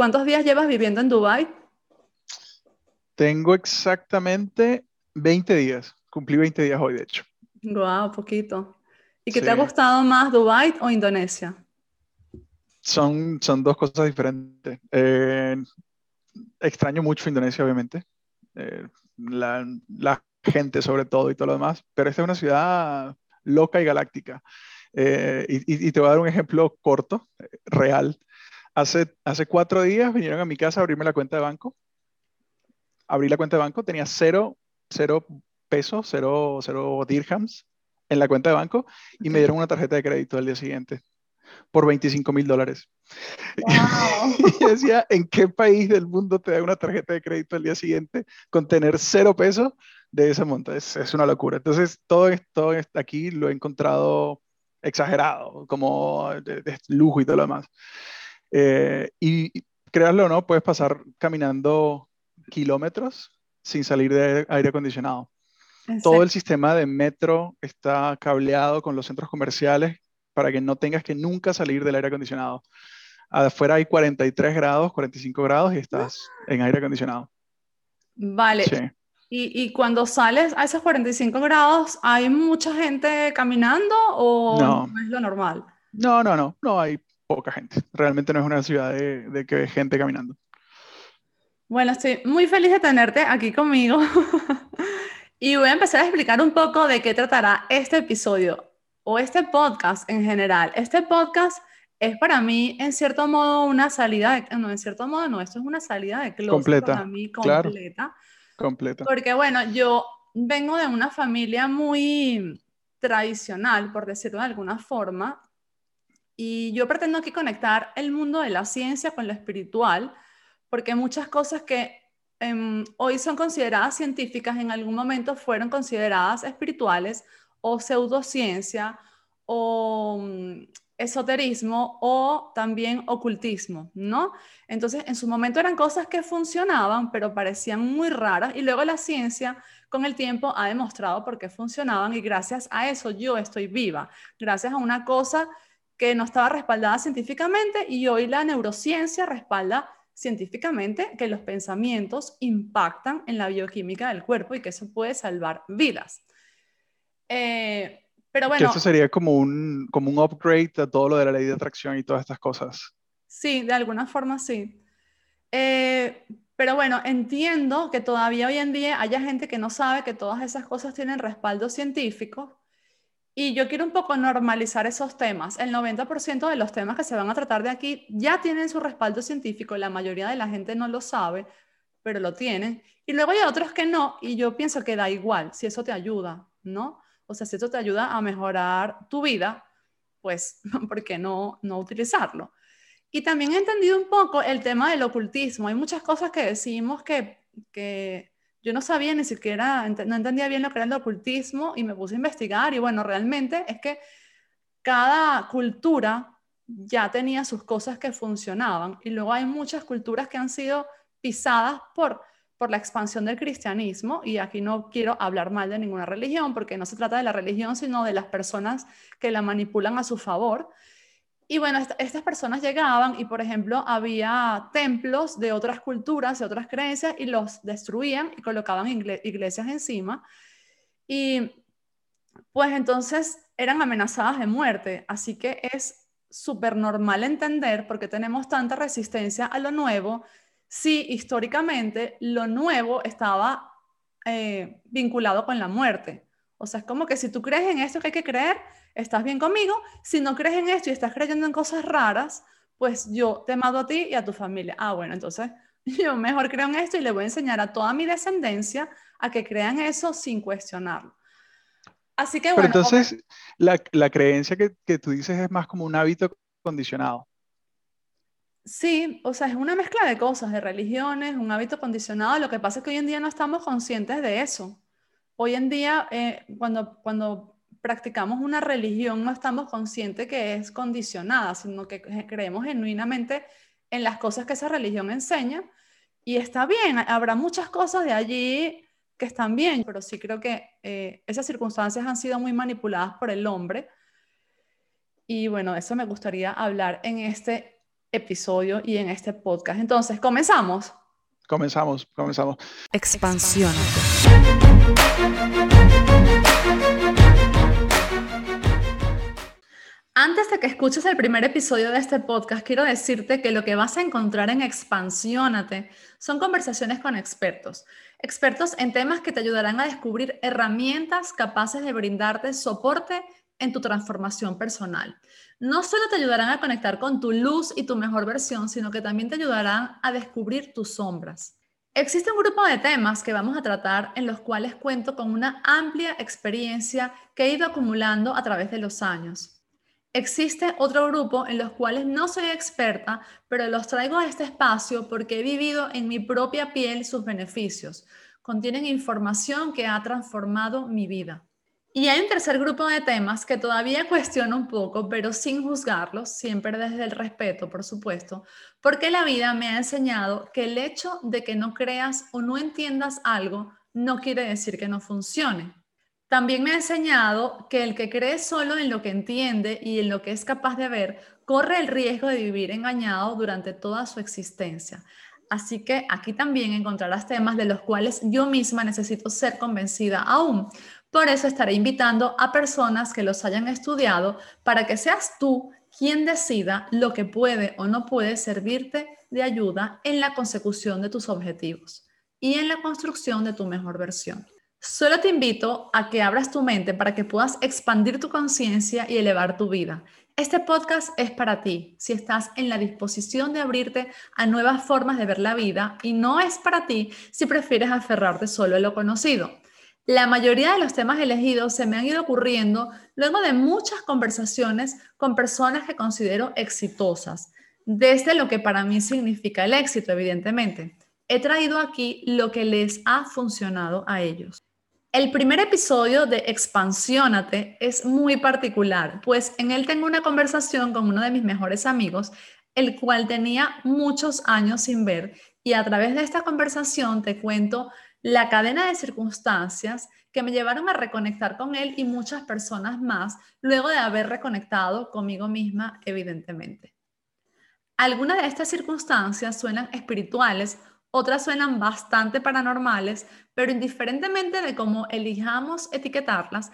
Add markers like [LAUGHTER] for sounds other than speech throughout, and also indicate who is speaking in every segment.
Speaker 1: ¿Cuántos días llevas viviendo en Dubái?
Speaker 2: Tengo exactamente 20 días. Cumplí 20 días hoy, de hecho.
Speaker 1: Wow, poquito. ¿Y qué te ha gustado más, Dubái o Indonesia?
Speaker 2: Son, son dos cosas diferentes. Eh, extraño mucho Indonesia, obviamente. Eh, la, la, gente sobre todo y todo lo demás, pero esta es una ciudad loca y galáctica. Eh, y, y, te voy a dar un ejemplo corto, real. Hace, hace cuatro días vinieron a mi casa a abrirme la cuenta de banco. Abrí la cuenta de banco, tenía cero, cero pesos, cero, cero dirhams en la cuenta de banco y me dieron una tarjeta de crédito al día siguiente por 25 mil dólares. [LAUGHS] y decía, ¿en qué país del mundo te da una tarjeta de crédito al día siguiente con tener cero pesos de esa monta? Es, es una locura. Entonces, todo esto aquí lo he encontrado exagerado, como de, lujo y todo lo demás. Eh, y créanlo o no, puedes pasar caminando kilómetros sin salir de aire acondicionado. Todo el sistema de metro está cableado con los centros comerciales para que no tengas que nunca salir del aire acondicionado. Afuera hay 43 grados, 45 grados y estás en aire acondicionado.
Speaker 1: Vale. Y, y, cuando sales a esos 45 grados, ¿hay mucha gente caminando o no, es lo normal?
Speaker 2: No, no, no, no hay poca gente. Realmente no es una ciudad de, de que gente caminando.
Speaker 1: Bueno, estoy muy feliz de tenerte aquí conmigo. [LAUGHS] y voy a empezar a explicar un poco de qué tratará este episodio o este podcast en general. Este podcast es para mí, en cierto modo, una salida de... No, en cierto modo no, esto es una salida de closet
Speaker 2: completa,
Speaker 1: para mí completa.
Speaker 2: completa.
Speaker 1: Porque, bueno, yo vengo de una familia muy tradicional, por decirlo de alguna forma, y yo pretendo aquí conectar el mundo de la ciencia con lo espiritual, porque muchas cosas que em, hoy son consideradas científicas, en algún momento fueron consideradas espirituales o pseudociencia o mm, esoterismo o también ocultismo, ¿no? Entonces, en su momento eran cosas que funcionaban, pero parecían muy raras y luego la ciencia con el tiempo ha demostrado por qué funcionaban y gracias a eso yo estoy viva, gracias a una cosa que no estaba respaldada científicamente y hoy la neurociencia respalda científicamente que los pensamientos impactan en la bioquímica del cuerpo y que eso puede salvar vidas. Eh, pero bueno.
Speaker 2: Que eso sería como un, como un upgrade a todo lo de la ley de atracción y todas estas cosas.
Speaker 1: Sí, de alguna forma sí. Eh, pero bueno, entiendo que todavía hoy en día haya gente que no sabe que todas esas cosas tienen respaldo científico. Y yo quiero un poco normalizar esos temas. El 90% de los temas que se van a tratar de aquí ya tienen su respaldo científico. La mayoría de la gente no lo sabe, pero lo tienen. Y luego hay otros que no. Y yo pienso que da igual si eso te ayuda, ¿no? O sea, si esto te ayuda a mejorar tu vida, pues, [LAUGHS] ¿por qué no, no utilizarlo? Y también he entendido un poco el tema del ocultismo. Hay muchas cosas que decimos que, que yo no sabía ni siquiera, no entendía bien lo que era el ocultismo y me puse a investigar y bueno, realmente es que cada cultura ya tenía sus cosas que funcionaban y luego hay muchas culturas que han sido pisadas por por la expansión del cristianismo, y aquí no quiero hablar mal de ninguna religión, porque no se trata de la religión, sino de las personas que la manipulan a su favor. Y bueno, estas personas llegaban y, por ejemplo, había templos de otras culturas, de otras creencias, y los destruían y colocaban iglesias encima. Y pues entonces eran amenazadas de muerte. Así que es súper normal entender por qué tenemos tanta resistencia a lo nuevo si históricamente lo nuevo estaba eh, vinculado con la muerte. O sea, es como que si tú crees en esto que hay que creer, estás bien conmigo. Si no crees en esto y estás creyendo en cosas raras, pues yo te mato a ti y a tu familia. Ah, bueno, entonces [LAUGHS] yo mejor creo en esto y le voy a enseñar a toda mi descendencia a que crean eso sin cuestionarlo. Así que bueno.
Speaker 2: Pero entonces, la, la, creencia que, que tú dices es más como un hábito condicionado.
Speaker 1: Sí, o sea, es una mezcla de cosas, de religiones, un hábito condicionado. Lo que pasa es que hoy en día no estamos conscientes de eso. Hoy en día, eh, cuando, cuando practicamos una religión, no estamos conscientes que es condicionada, sino que creemos genuinamente en las cosas que esa religión enseña. Y está bien, habrá muchas cosas de allí que están bien, pero sí creo que eh, esas circunstancias han sido muy manipuladas por el hombre. Y bueno, eso me gustaría hablar en este episodio y en este podcast. Entonces, comenzamos.
Speaker 2: Comenzamos, comenzamos.
Speaker 1: Expansión. Antes de que escuches el primer episodio de este podcast, quiero decirte que lo que vas a encontrar en Expansiónate son conversaciones con expertos, expertos en temas que te ayudarán a descubrir herramientas capaces de brindarte soporte en tu transformación personal. No solo te ayudarán a conectar con tu luz y tu mejor versión, sino que también te ayudarán a descubrir tus sombras. Existe un grupo de temas que vamos a tratar en los cuales cuento con una amplia experiencia que he ido acumulando a través de los años. Existe otro grupo en los cuales no soy experta, pero los traigo a este espacio porque he vivido en mi propia piel sus beneficios. Contienen información que ha transformado mi vida. Y hay un tercer grupo de temas que todavía cuestiono un poco, pero sin juzgarlos, siempre desde el respeto, por supuesto, porque la vida me ha enseñado que el hecho de que no creas o no entiendas algo no quiere decir que no funcione. También me ha enseñado que el que cree solo en lo que entiende y en lo que es capaz de ver, corre el riesgo de vivir engañado durante toda su existencia. Así que aquí también encontrarás temas de los cuales yo misma necesito ser convencida aún. Por eso estaré invitando a personas que los hayan estudiado para que seas tú quien decida lo que puede o no puede servirte de ayuda en la consecución de tus objetivos y en la construcción de tu mejor versión. Solo te invito a que abras tu mente para que puedas expandir tu conciencia y elevar tu vida. Este podcast es para ti, si estás en la disposición de abrirte a nuevas formas de ver la vida y no es para ti si prefieres aferrarte solo a lo conocido. La mayoría de los temas elegidos se me han ido ocurriendo luego de muchas conversaciones con personas que considero exitosas, desde lo que para mí significa el éxito, evidentemente. He traído aquí lo que les ha funcionado a ellos. El primer episodio de Expansiónate es muy particular, pues en él tengo una conversación con uno de mis mejores amigos, el cual tenía muchos años sin ver, y a través de esta conversación te cuento la cadena de circunstancias que me llevaron a reconectar con él y muchas personas más, luego de haber reconectado conmigo misma, evidentemente. Algunas de estas circunstancias suenan espirituales otras suenan bastante paranormales, pero indiferentemente de cómo elijamos etiquetarlas,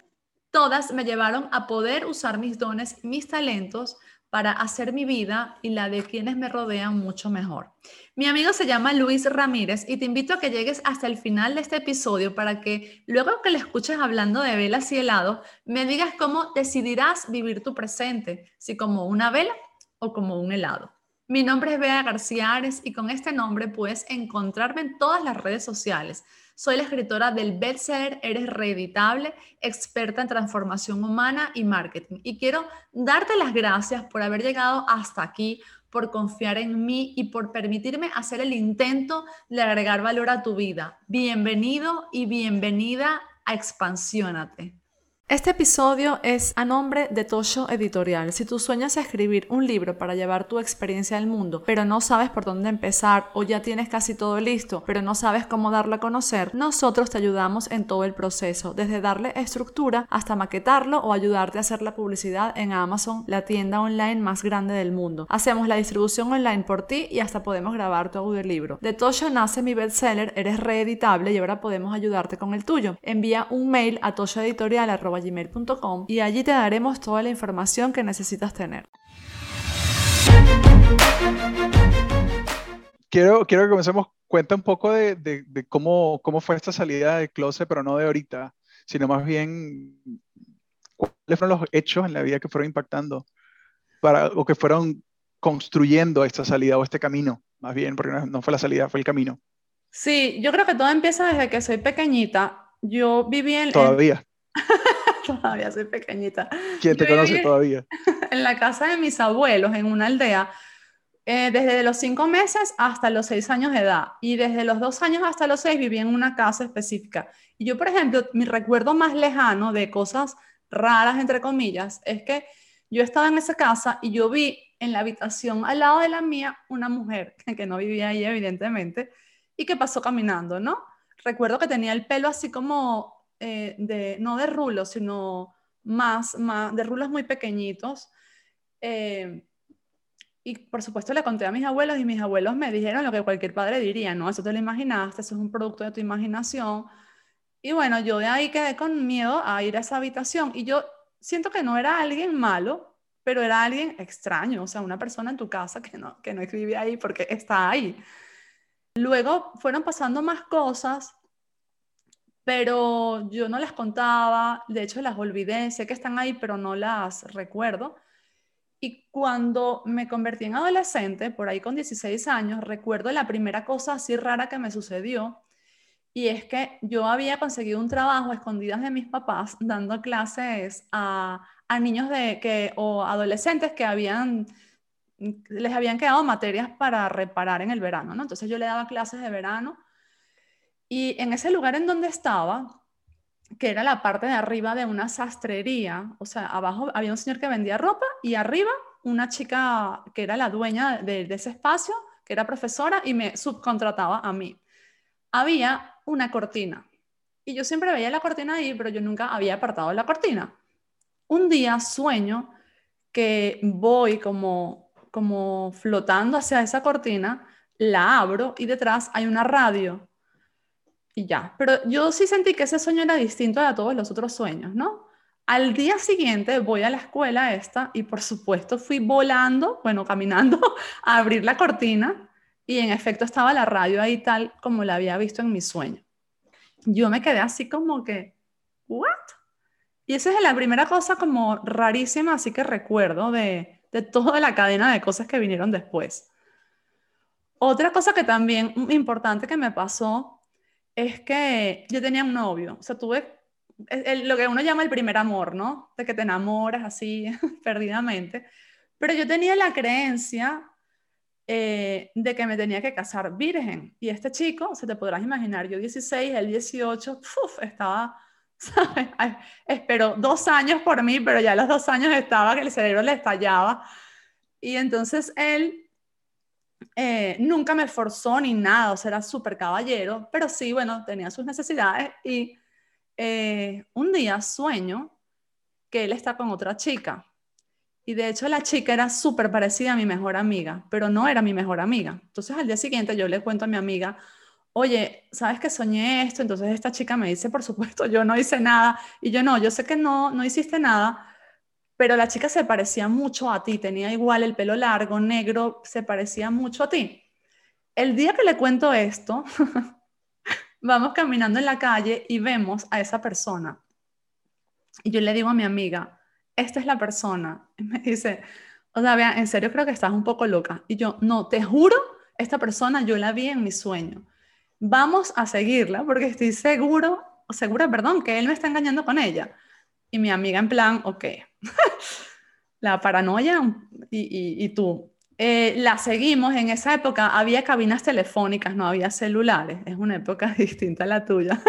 Speaker 1: todas me llevaron a poder usar mis dones y mis talentos para hacer mi vida y la de quienes me rodean mucho mejor. Mi amigo se llama Luis Ramírez y te invito a que llegues hasta el final de este episodio para que luego que le escuches hablando de velas y helado, me digas cómo decidirás vivir tu presente, si como una vela o como un helado. Mi nombre es Bea García Ares y con este nombre puedes encontrarme en todas las redes sociales. Soy la escritora del bestseller Eres Reeditable, experta en transformación humana y marketing. Y quiero darte las gracias por haber llegado hasta aquí, por confiar en mí y por permitirme hacer el intento de agregar valor a tu vida. Bienvenido y bienvenida a Expansiónate. Este episodio es a nombre de Tosho Editorial. Si tú sueñas escribir un libro para llevar tu experiencia al mundo, pero no sabes por dónde empezar o ya tienes casi todo listo, pero no sabes cómo darlo a conocer, nosotros te ayudamos en todo el proceso, desde darle estructura hasta maquetarlo o ayudarte a hacer la publicidad en Amazon, la tienda online más grande del mundo. Hacemos la distribución online por ti y hasta podemos grabar tu audiolibro. De Tosho nace mi bestseller, eres reeditable y ahora podemos ayudarte con el tuyo. Envía un mail a toshoeditorial.com gmail.com y allí te daremos toda la información que necesitas tener.
Speaker 2: Quiero, quiero que comencemos, cuenta un poco de, de, cómo, cómo fue esta salida de closet, pero no de ahorita, sino más bien cuáles fueron los hechos en la vida que fueron impactando para, o que fueron construyendo esta salida o este camino, más bien, porque no, no fue la salida, fue el camino.
Speaker 1: Sí, yo creo que todo empieza desde que soy pequeñita. Yo viví en...
Speaker 2: Todavía. [LAUGHS] [LAUGHS]
Speaker 1: todavía soy pequeñita.
Speaker 2: ¿Quién te conoce todavía? [LAUGHS]
Speaker 1: En la casa de mis abuelos, en una aldea, eh, desde los cinco meses hasta los seis años de edad. Y desde los dos años hasta los seis viví en una casa específica. Y yo, por ejemplo, mi recuerdo más lejano de cosas raras, entre comillas, es que yo estaba en esa casa y yo vi en la habitación al lado de la mía una mujer [LAUGHS] que no vivía ahí, evidentemente, y que pasó caminando, ¿no? Recuerdo que tenía el pelo así como eh, de, no de rulos, sino más, más, de rulos muy pequeñitos. Eh, Y por supuesto le conté a mis abuelos y mis abuelos me dijeron lo que cualquier padre diría, no, eso te lo imaginaste, eso es un producto de tu imaginación. Y bueno, yo de ahí quedé con miedo a ir a esa habitación y yo siento que no era alguien malo, pero era alguien extraño, o sea, una persona en tu casa que no, que no vive ahí porque está ahí. Luego fueron pasando más cosas, pero yo no las contaba, de hecho las olvidé, sé que están ahí, pero no las recuerdo. Y cuando me convertí en adolescente, por ahí con 16 años, recuerdo la primera cosa así rara que me sucedió. Y es que yo había conseguido un trabajo escondidas de mis papás dando clases a, a niños de, que, o adolescentes que habían, les habían quedado materias para reparar en el verano. ¿no? Entonces yo le daba clases de verano. Y en ese lugar en donde estaba, que era la parte de arriba de una sastrería, o sea, abajo había un señor que vendía ropa y arriba una chica que era la dueña de, ese espacio, que era profesora y me subcontrataba a mí. Había una cortina y yo siempre veía la cortina ahí, pero yo nunca había apartado la cortina. Un día sueño que voy como, como flotando hacia esa cortina, la abro y detrás hay una radio y ya. Pero yo sí sentí que ese sueño era distinto a todos los otros sueños, ¿no? Al día siguiente voy a la escuela esta y por supuesto fui volando, bueno, [LAUGHS] caminando a abrir la cortina y en efecto estaba la radio ahí tal como la había visto en mi sueño. Yo me quedé así como que, ¿what? Y esa es la primera cosa como rarísima, así que recuerdo de, de toda la cadena de cosas que vinieron después. Otra cosa que también importante que me pasó es que yo tenía un novio, o sea, tuve lo que uno llama el primer amor, ¿no? De que te enamoras así [LAUGHS] perdidamente. Pero yo tenía la creencia eh, de que me tenía que casar virgen. Y este chico, se te podrás imaginar, yo 16, él 18, uf, estaba, [LAUGHS] ¿sabes? Esperó dos años por mí, pero ya a los dos años estaba que el cerebro le estallaba. Y entonces él eh, nunca me forzó ni nada, o sea, era súper caballero, pero sí, bueno, tenía sus necesidades y eh, un día sueño que él está con otra chica. Y de hecho la chica era súper parecida a mi mejor amiga, pero no era mi mejor amiga. Entonces al día siguiente yo le cuento a mi amiga, oye, ¿sabes que soñé esto? Entonces esta chica me dice, por supuesto, yo no hice nada. Y yo no, yo sé que no, no hiciste nada, pero la chica se parecía mucho a ti, tenía igual el pelo largo, negro, se parecía mucho a ti. El día que le cuento esto, [LAUGHS] vamos caminando en la calle y vemos a esa persona. Y yo le digo a mi amiga, esta es la persona. Y me dice, o sea, vean, en serio creo que estás un poco loca. Y yo, no, te juro, esta persona yo la vi en mi sueño. Vamos a seguirla porque estoy seguro, segura, perdón, que él me está engañando con ella. Y mi amiga en plan, ok, [LAUGHS] la paranoia y, tú. Eh, la seguimos, en esa época había cabinas telefónicas, no había celulares, es una época [LAUGHS] distinta a la tuya.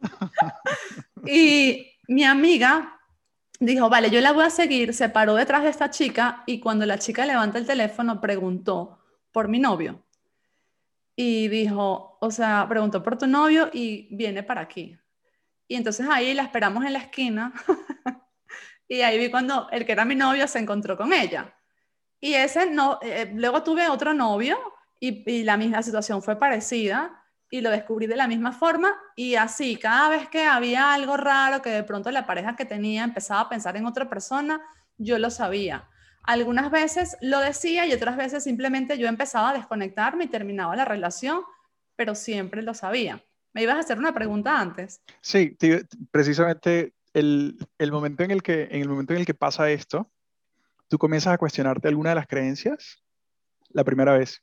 Speaker 1: [LAUGHS] y mi amiga dijo, vale, yo la voy a seguir, se paró detrás de esta chica y cuando la chica levanta el teléfono preguntó por mi novio. Y dijo, o sea, preguntó por tu novio y viene para aquí. Y entonces ahí la esperamos en la esquina [LAUGHS] y ahí vi cuando el que era mi novio se encontró con ella. Y ese no, eh, luego tuve otro novio y, la misma situación fue parecida y lo descubrí de la misma forma y así, cada vez que había algo raro que de pronto la pareja que tenía empezaba a pensar en otra persona, yo lo sabía. Algunas veces lo decía y otras veces simplemente yo empezaba a desconectarme y terminaba la relación, pero siempre lo sabía. Me ibas a hacer una pregunta antes.
Speaker 2: Sí, precisamente el, el, momento en el, que, en el momento en el que pasa esto, tú comienzas a cuestionarte alguna de las creencias la primera vez.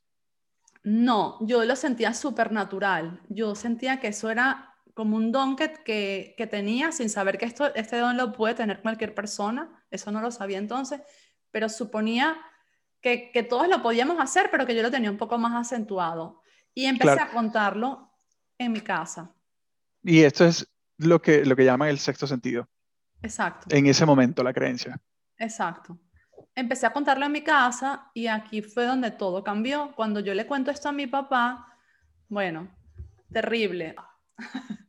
Speaker 1: No, yo lo sentía súper natural. Yo sentía que eso era como un don que, que, que, tenía sin saber que esto, este don lo puede tener cualquier persona. Eso no lo sabía entonces, pero suponía que, que todos lo podíamos hacer, pero que yo lo tenía un poco más acentuado. Y empecé a contarlo en mi casa.
Speaker 2: Y esto es lo que, lo que llaman el sexto sentido.
Speaker 1: Exacto.
Speaker 2: En ese momento, la creencia.
Speaker 1: Exacto. Empecé a contarlo en mi casa y aquí fue donde todo cambió. Cuando yo le cuento esto a mi papá, bueno, terrible. [LAUGHS]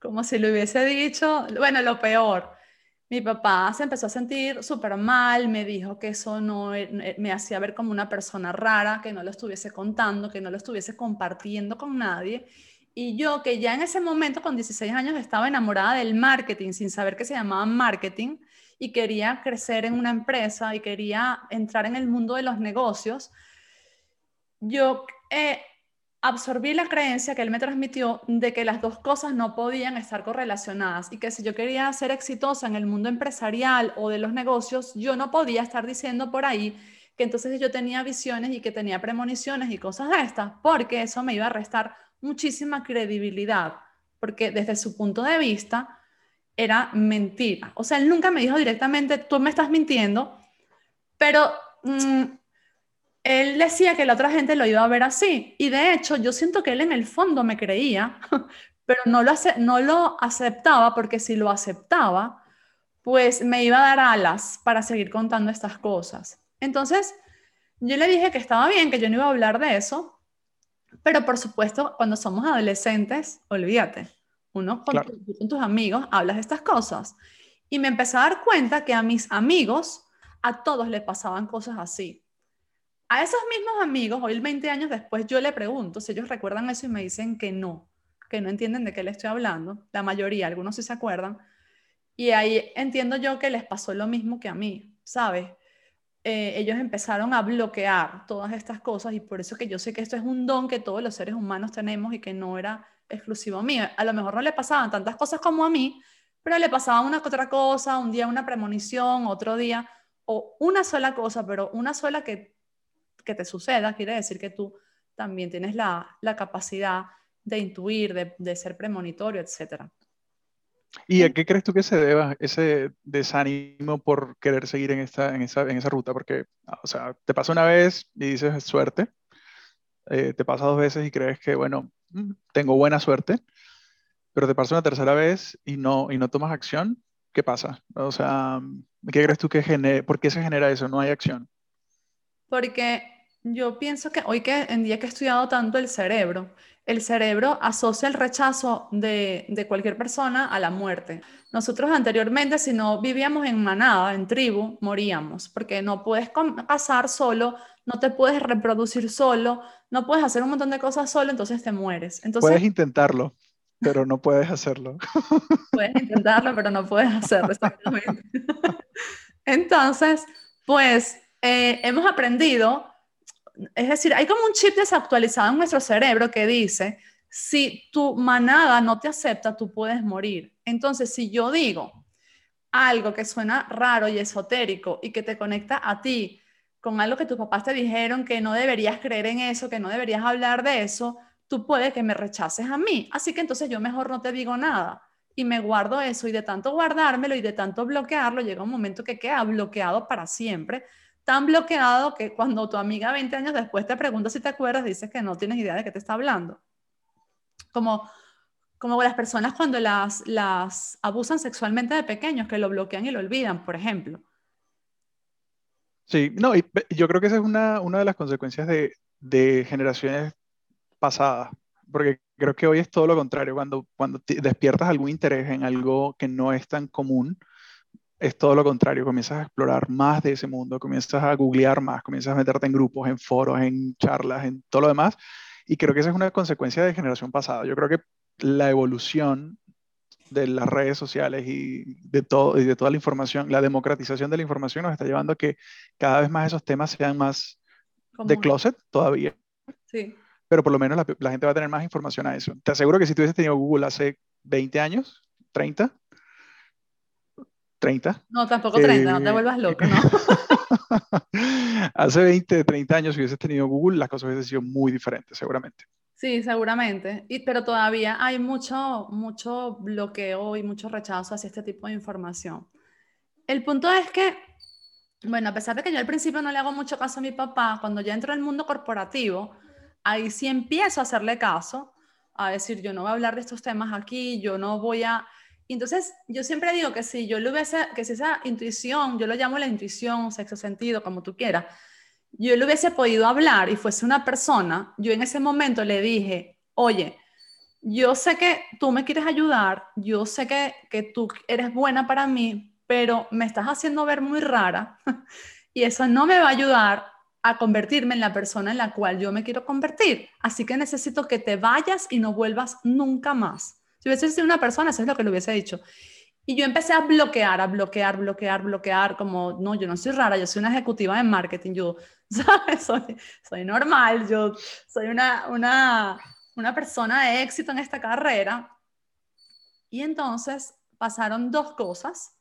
Speaker 1: Como si le hubiese dicho, bueno, lo peor. mi papá se empezó a sentir súper mal, me dijo que eso no e, e, me hacía ver como una persona rara, que no lo estuviese contando, que no lo estuviese compartiendo con nadie. Y yo que ya en ese momento, con 16 años, estaba enamorada del marketing, sin saber que se llamaba marketing, y quería crecer en una empresa y quería entrar en el mundo de los negocios, yo eh, absorbí la creencia que él me transmitió de que las dos cosas no podían estar correlacionadas y que si yo quería ser exitosa en el mundo empresarial o de los negocios, yo no podía estar diciendo por ahí que entonces yo tenía visiones y que tenía premoniciones y cosas de estas, porque eso me iba a restar muchísima credibilidad, porque desde su punto de vista era mentira. O sea, él nunca me dijo directamente, tú me estás mintiendo, pero... Mm, él decía que la otra gente lo iba a ver así. Y de hecho, yo siento que él en el fondo me creía, [LAUGHS] pero no lo, no lo aceptaba porque si lo aceptaba, pues me iba a dar alas para seguir contando estas cosas. Entonces, yo le dije que estaba bien, que yo no iba a hablar de eso, pero por supuesto, cuando somos adolescentes, olvídate, uno con, con tus amigos hablas de estas cosas. Y me empecé a dar cuenta que a mis amigos, a todos les pasaban cosas así. A esos mismos amigos, hoy 20 años después, yo le pregunto si ellos recuerdan eso y me dicen que no, que no entienden de qué le estoy hablando. La mayoría, algunos sí se acuerdan. Y ahí entiendo yo que les pasó lo mismo que a mí, ¿sabes? Eh, ellos empezaron a bloquear todas estas cosas y por eso que yo sé que esto es un don que todos los seres humanos tenemos y que no era exclusivo mío. A lo mejor no le pasaban tantas cosas como a mí, pero le pasaba una otra cosa, un día una premonición, otro día, o una sola cosa, pero una sola que que te suceda, quiere decir que tú también tienes la, capacidad de intuir, de, ser premonitorio, etc.
Speaker 2: ¿Y a qué crees tú que se deba ese desánimo por querer seguir en, esta, en, esa, en esa ruta? Porque, o sea, te pasa una vez y dices suerte, eh, te pasa dos veces y crees que, bueno, mm, tengo buena suerte, pero te pasa una tercera vez y no, y no tomas acción, ¿qué pasa? O sea, ¿qué crees tú que genera, por qué se genera eso? No hay acción
Speaker 1: porque yo pienso que hoy que en día que he estudiado tanto el cerebro, el cerebro asocia el rechazo de, cualquier persona a la muerte. Nosotros anteriormente, si no vivíamos en manada, en tribu, moríamos, porque no puedes casar solo, no te puedes reproducir solo, no puedes hacer un montón de cosas solo, entonces te mueres. Entonces,
Speaker 2: puedes intentarlo, pero no puedes hacerlo. [LAUGHS]
Speaker 1: Puedes intentarlo, pero no puedes hacerlo, exactamente. [LAUGHS] Entonces, pues eh, hemos aprendido, es decir, hay como un chip desactualizado en nuestro cerebro que dice, si tu manada no te acepta, tú puedes morir. Entonces, si yo digo algo que suena raro y esotérico y que te conecta a ti con algo que tus papás te dijeron que no deberías creer en eso, que no deberías hablar de eso, tú puedes que me rechaces a mí. Así que entonces yo mejor no te digo nada y me guardo eso y de tanto guardármelo y de tanto bloquearlo, llega un momento que queda bloqueado para siempre tan bloqueado que cuando tu amiga 20 años después te pregunta si te acuerdas, dices que no tienes idea de qué te está hablando. Como, como las personas cuando las, las abusan sexualmente de pequeños, que lo bloquean y lo olvidan, por ejemplo.
Speaker 2: Sí, no, y yo creo que esa es una, una de las consecuencias de, de generaciones pasadas, porque creo que hoy es todo lo contrario, cuando, cuando despiertas algún interés en algo que no es tan común, es todo lo contrario, comienzas a explorar más de ese mundo, comienzas a googlear más, comienzas a meterte en grupos, en foros, en charlas, en todo lo demás. Y creo que esa es una consecuencia de generación pasada. Yo creo que la evolución de las redes sociales y de, todo, y de toda la información, la democratización de la información nos está llevando a que cada vez más esos temas sean más de closet todavía.
Speaker 1: Sí.
Speaker 2: Pero por lo menos la, la, gente va a tener más información a eso. Te aseguro que si tú hubieses tenido Google hace 20 años, 30, 30.
Speaker 1: No, tampoco 30, no te eh, vuelvas [LAUGHS] loco, ¿no? [LAUGHS]
Speaker 2: Hace 20, 30 años, si hubieses tenido Google, las cosas hubiesen sido muy diferentes, seguramente.
Speaker 1: Sí, seguramente. Y, pero todavía hay mucho, mucho bloqueo y mucho rechazo hacia este tipo de información. El punto es que, bueno, a pesar de que yo al principio no le hago mucho caso a mi papá, cuando ya entro en el mundo corporativo, ahí sí empiezo a hacerle caso, a decir, yo no voy a hablar de estos temas aquí, yo no voy a entonces, yo siempre digo que si yo le hubiese, que si esa intuición, yo lo llamo la intuición, sexo sentido, como tú quieras, yo le hubiese podido hablar y fuese una persona, yo en ese momento le dije, oye, yo sé que tú me quieres ayudar, yo sé que, que tú eres buena para mí, pero me estás haciendo ver muy rara [LAUGHS] y eso no me va a ayudar a convertirme en la persona en la cual yo me quiero convertir. Así que necesito que te vayas y no vuelvas nunca más. Si hubiese sido una persona, eso es lo que le hubiese dicho. Y yo empecé a bloquear, a bloquear, bloquear, bloquear, como, no, yo no soy rara, yo soy una ejecutiva de marketing, yo, [LAUGHS] ¿sabes? Soy, soy normal, yo soy una, una, una persona de éxito en esta carrera. Y entonces pasaron dos cosas.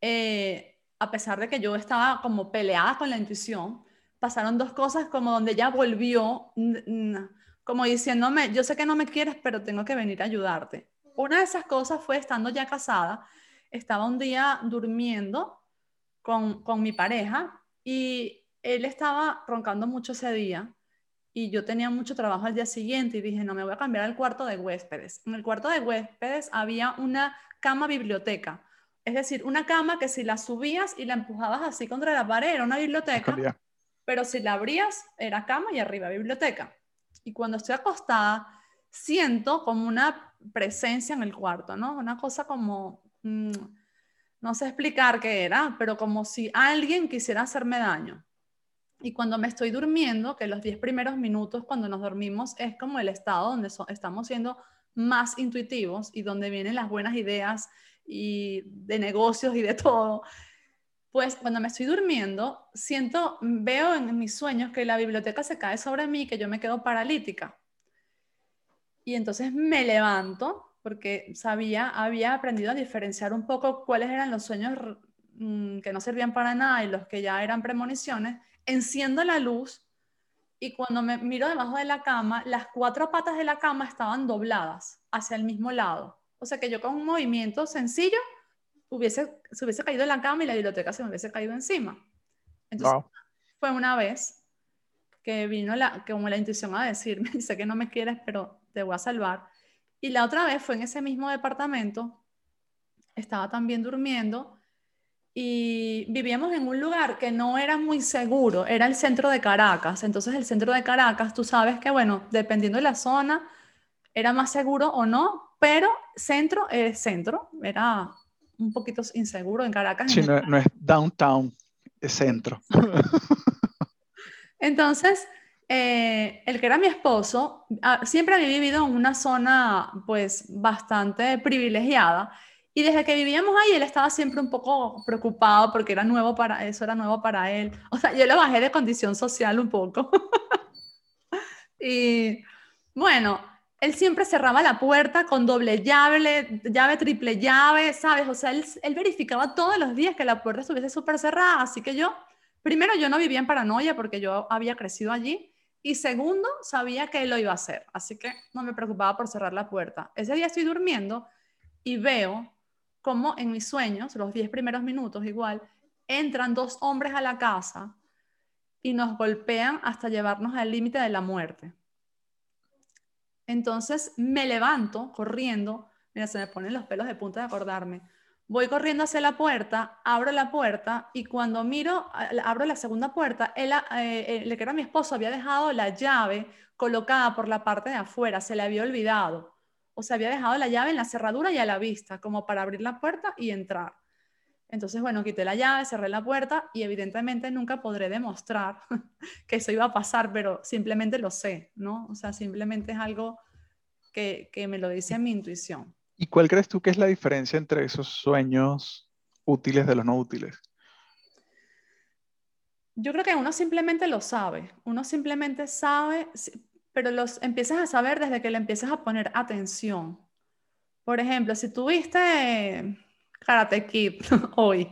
Speaker 1: Eh, a pesar de que yo estaba como peleada con la intuición, pasaron dos cosas como donde ella volvió, como diciéndome, yo sé que no me quieres, pero tengo que venir a ayudarte. Una de esas cosas fue estando ya casada, estaba un día durmiendo con, con mi pareja y él estaba roncando mucho ese día y yo tenía mucho trabajo al día siguiente y dije, no, me voy a cambiar al cuarto de huéspedes. En el cuarto de huéspedes había una cama biblioteca, es decir, una cama que si la subías y la empujabas así contra la pared era una biblioteca, pero si la abrías era cama y arriba biblioteca. Y cuando estoy acostada, siento como una presencia en el cuarto, ¿no? Una cosa como, mm, no sé explicar qué era, pero como si alguien quisiera hacerme daño. Y cuando me estoy durmiendo, que los 10 primeros minutos cuando nos dormimos es como el estado donde estamos siendo más intuitivos y donde vienen las buenas ideas y de negocios y de todo. Pues cuando me estoy durmiendo, siento, veo en mis sueños que la biblioteca se cae sobre mí, que yo me quedo paralítica. Y entonces me levanto porque sabía, había aprendido a diferenciar un poco cuáles eran los sueños mm, que no servían para nada y los que ya eran premoniciones. Enciendo la luz y cuando me miro debajo de la cama, las cuatro patas de la cama estaban dobladas hacia el mismo lado. O sea que yo con un movimiento sencillo hubiese, se hubiese caído en la cama y la biblioteca se me hubiese caído encima. Entonces, fue una vez que vino la, como la intuición a decirme, [LAUGHS] sé que no me quieres, pero te voy a salvar. Y la otra vez fue en ese mismo departamento, estaba también durmiendo y vivíamos en un lugar que no era muy seguro, era el centro de Caracas. Entonces el centro de Caracas, tú sabes que, bueno, dependiendo de la zona, era más seguro o no, pero centro es centro, era un poquito inseguro en Caracas.
Speaker 2: Sí, no, no es downtown, es centro. [LAUGHS]
Speaker 1: Entonces, eh, el que era mi esposo, ah, siempre había vivido en una zona pues bastante privilegiada y desde que vivíamos ahí él estaba siempre un poco preocupado porque era nuevo para eso, era nuevo para él. O sea, yo le bajé de condición social un poco. [LAUGHS] y bueno, él siempre cerraba la puerta con doble llave, llave triple llave, ¿sabes? O sea, él, verificaba todos los días que la puerta estuviese súper cerrada, así que yo, primero yo no vivía en paranoia porque yo había crecido allí y segundo, sabía que él lo iba a hacer, así que no me preocupaba por cerrar la puerta. Ese día estoy durmiendo y veo como en mis sueños, los 10 primeros minutos igual, entran dos hombres a la casa y nos golpean hasta llevarnos al límite de la muerte. Entonces me levanto corriendo, mira, se me ponen los pelos de punta de acordarme. Voy corriendo hacia la puerta, abro la puerta y cuando miro, abro la segunda puerta, él, eh, el que era mi esposo había dejado la llave colocada por la parte de afuera, se le había olvidado. O se había dejado la llave en la cerradura y a la vista, como para abrir la puerta y entrar. Entonces, bueno, quité la llave, cerré la puerta y evidentemente nunca podré demostrar [LAUGHS] que eso iba a pasar, pero simplemente lo sé, ¿no? O sea, simplemente es algo que, que me lo dice mi intuición.
Speaker 2: ¿Y cuál crees tú que es la diferencia entre esos sueños útiles de los no útiles?
Speaker 1: Yo creo que uno simplemente lo sabe, uno simplemente sabe, pero los empiezas a saber desde que le empiezas a poner atención. Por ejemplo, si tuviste Karate Kid [LAUGHS] hoy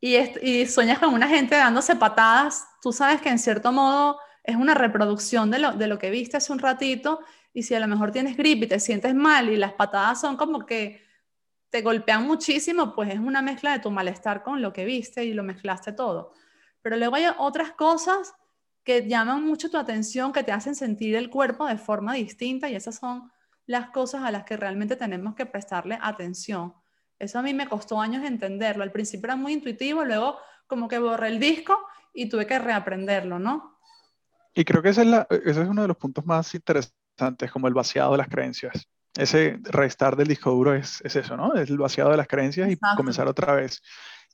Speaker 1: y, sueñas con una gente dándose patadas, tú sabes que en cierto modo es una reproducción de lo, de lo que viste hace un ratito y si a lo mejor tienes gripe y te sientes mal y las patadas son como que te golpean muchísimo, pues es una mezcla de tu malestar con lo que viste y lo mezclaste todo. Pero luego hay otras cosas que llaman mucho tu atención, que te hacen sentir el cuerpo de forma distinta y esas son las cosas a las que realmente tenemos que prestarle atención. Eso a mí me costó años entenderlo. Al principio era muy intuitivo, luego como que borré el disco y tuve que reaprenderlo, ¿no?
Speaker 2: Y creo que ese es, ese es uno de los puntos más interesantes como el vaciado de las creencias. Ese restar del disco duro es, es eso, ¿no? Es el vaciado de las creencias y comenzar otra vez.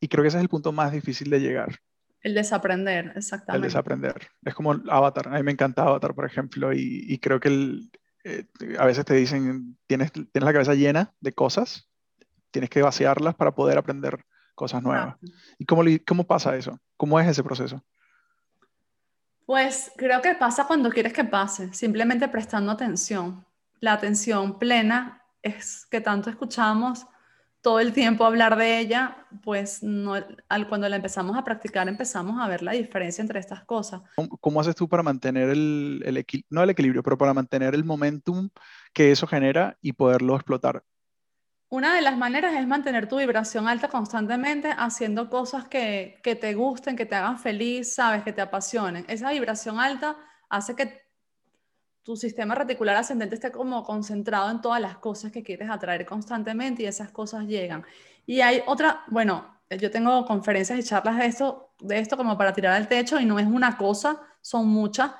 Speaker 2: Y creo que ese es el punto más difícil de llegar.
Speaker 1: El desaprender, exactamente.
Speaker 2: El desaprender. Es como Avatar. A mí me encanta Avatar, por ejemplo, y, y creo que el, eh, a veces te dicen, tienes, tienes la cabeza llena de cosas, tienes que vaciarlas para poder aprender cosas nuevas. ¿Y cómo, cómo pasa eso? ¿Cómo es ese proceso?
Speaker 1: Pues creo que pasa cuando quieres que pase, simplemente prestando atención. La atención plena es que tanto escuchamos todo el tiempo hablar de ella, pues no, al, cuando la empezamos a practicar empezamos a ver la diferencia entre estas cosas.
Speaker 2: ¿Cómo, haces tú para mantener el, el no el equilibrio, pero para mantener el momentum que eso genera y poderlo explotar?
Speaker 1: Una de las maneras es mantener tu vibración alta constantemente haciendo cosas que, te gusten, que te hagan feliz, sabes, que te apasionen. Esa vibración alta hace que tu sistema reticular ascendente esté como concentrado en todas las cosas que quieres atraer constantemente y esas cosas llegan. Y hay otra, bueno, yo tengo conferencias y charlas de esto, de esto como para tirar al techo y no es una cosa, son muchas,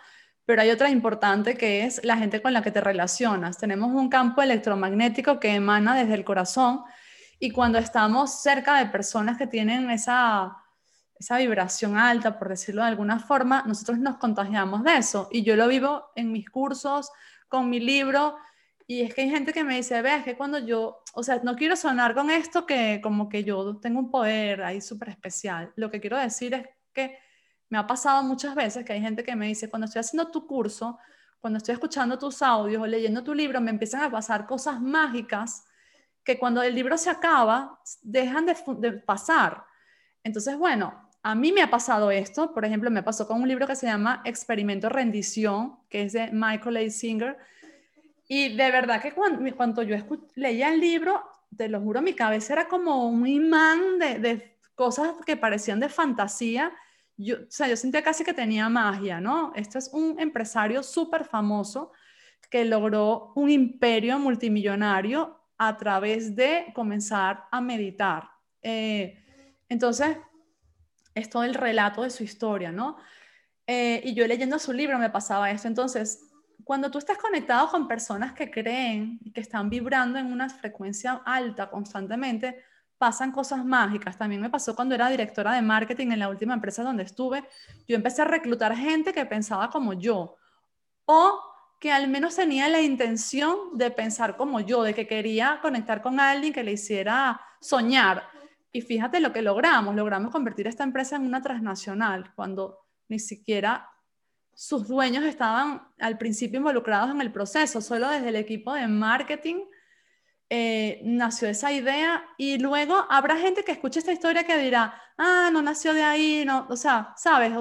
Speaker 1: pero hay otra importante que es la gente con la que te relacionas. Tenemos un campo electromagnético que emana desde el corazón y cuando estamos cerca de personas que tienen esa esa vibración alta, por decirlo de alguna forma, nosotros nos contagiamos de eso. Y yo lo vivo en mis cursos, con mi libro, y es que hay gente que me dice, vea, es que cuando yo, o sea, no quiero sonar con esto que como que yo tengo un poder ahí súper especial. Lo que quiero decir es que me ha pasado muchas veces que hay gente que me dice, cuando estoy haciendo tu curso, cuando estoy escuchando tus audios o leyendo tu libro, me empiezan a pasar cosas mágicas que cuando el libro se acaba, dejan de, de pasar. Entonces, bueno, a mí me ha pasado esto, por ejemplo, me pasó con un libro que se llama Experimento Rendición, que es de Michael A. Singer, y de verdad que cuando, yo leía el libro, te lo juro, mi cabeza era como un imán de, cosas que parecían de fantasía. Yo, o sea, yo sentía casi que tenía magia, ¿no? Este es un empresario súper famoso que logró un imperio multimillonario a través de comenzar a meditar. Eh, entonces, es todo el relato de su historia, ¿no? Eh, y yo leyendo su libro me pasaba esto. Entonces, cuando tú estás conectado con personas que creen y que están vibrando en una frecuencia alta constantemente, pasan cosas mágicas. También me pasó cuando era directora de marketing en la última empresa donde estuve. Yo empecé a reclutar gente que pensaba como yo o que al menos tenía la intención de pensar como yo, de que quería conectar con alguien que le hiciera soñar. Y fíjate lo que logramos, logramos convertir esta empresa en una transnacional cuando ni siquiera sus dueños estaban al principio involucrados en el proceso, solo desde el equipo de marketing eh, nació esa idea y luego habrá gente que escuche esta historia que dirá, ah, no nació de ahí, no, o sea, sabes,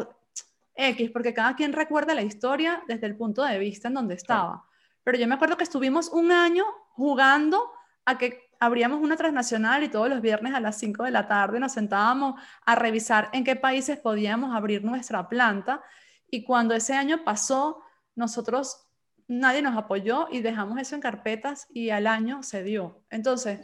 Speaker 1: X, porque cada quien recuerda la historia desde el punto de vista en donde estaba. Pero yo me acuerdo que estuvimos un año jugando a que abríamos una transnacional y todos los viernes a las 5 de la tarde nos sentábamos a revisar en qué países podíamos abrir nuestra planta. Y cuando ese año pasó, nosotros, nadie nos apoyó y dejamos eso en carpetas y al año se dio. Entonces,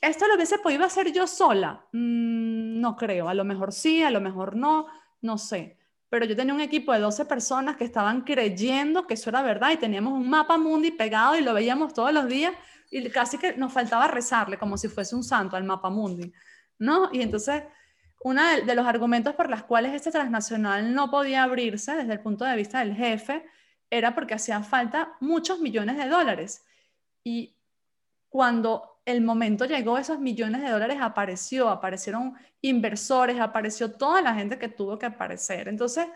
Speaker 1: ¿esto lo hubiese podido hacer yo sola? Mm, no creo, a lo mejor sí, a lo mejor no, no sé. Pero yo tenía un equipo de 12 personas que estaban creyendo que eso era verdad y teníamos un mapa mundi pegado y lo veíamos todos los días y casi que nos faltaba rezarle como si fuese un santo al mapa mundi, ¿no? Y entonces, uno de, los argumentos por los cuales este transnacional no podía abrirse desde el punto de vista del jefe era porque hacía falta muchos millones de dólares. Y cuando el momento llegó, esos millones de dólares apareció, aparecieron inversores, apareció toda la gente que tuvo que aparecer. Entonces,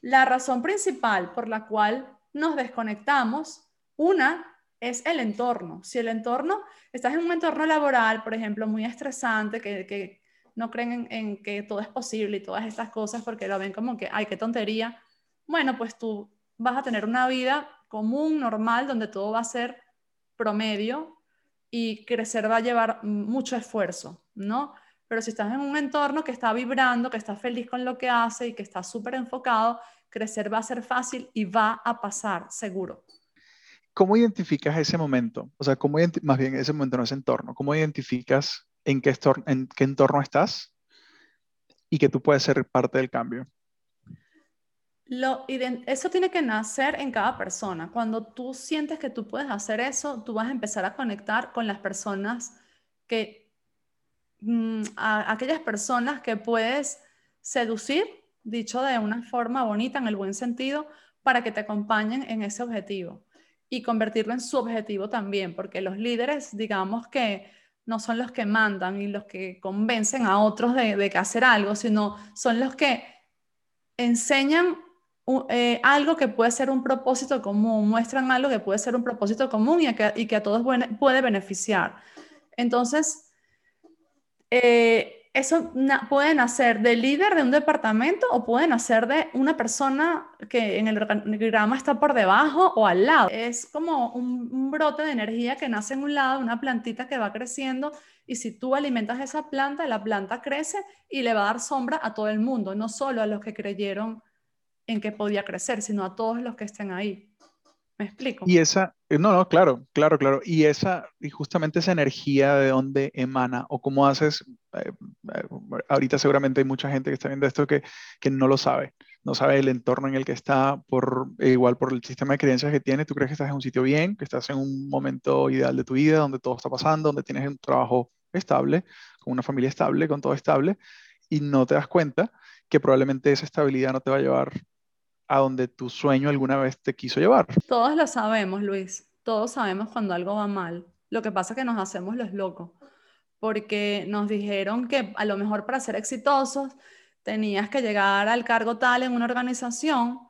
Speaker 1: la razón principal por la cual nos desconectamos, una es el entorno. Si el entorno, estás en un entorno laboral, por ejemplo, muy estresante, que, no creen en, que todo es posible y todas estas cosas porque lo ven como que, ay, qué tontería. Bueno, pues tú vas a tener una vida común, normal, donde todo va a ser promedio y crecer va a llevar mucho esfuerzo, ¿no? Pero si estás en un entorno que está vibrando, que está feliz con lo que hace y que está súper enfocado, crecer va a ser fácil y va a pasar seguro.
Speaker 2: ¿Cómo identificas ese momento? O sea, ¿cómo más bien ese momento no es entorno. ¿Cómo identificas en qué, en qué entorno estás y que tú puedes ser parte del cambio?
Speaker 1: Lo, eso tiene que nacer en cada persona. Cuando tú sientes que tú puedes hacer eso, tú vas a empezar a conectar con las personas que, mm, aquellas personas que puedes seducir, dicho de una forma bonita, en el buen sentido, para que te acompañen en ese objetivo y convertirlo en su objetivo también, porque los líderes, digamos que no son los que mandan y los que convencen a otros de, de que hacer algo, sino son los que enseñan eh, algo que puede ser un propósito común, muestran algo que puede ser un propósito común y, que, y que a todos puede beneficiar. Entonces, eh, eso puede nacer del líder de un departamento o puede nacer de una persona que en el organigrama está por debajo o al lado. Es como un, brote de energía que nace en un lado, una plantita que va creciendo y si tú alimentas esa planta, la planta crece y le va a dar sombra a todo el mundo, no solo a los que creyeron en que podía crecer, sino a todos los que estén ahí. ¿Me explico?
Speaker 2: Y esa, eh, no, no, claro, claro, claro. Y esa, y justamente esa energía de dónde emana o cómo haces, eh, eh, ahorita seguramente hay mucha gente que está viendo esto que, que no lo sabe, no sabe el entorno en el que está, por, igual por el sistema de creencias que tiene, tú crees que estás en un sitio bien, que estás en un momento ideal de tu vida, donde todo está pasando, donde tienes un trabajo estable, con una familia estable, con todo estable, y no te das cuenta que probablemente esa estabilidad no te va a llevar a donde tu sueño alguna vez te quiso llevar.
Speaker 1: Todos lo sabemos, Luis. Todos sabemos cuando algo va mal. Lo que pasa es que nos hacemos los locos, porque nos dijeron que a lo mejor para ser exitosos tenías que llegar al cargo tal en una organización,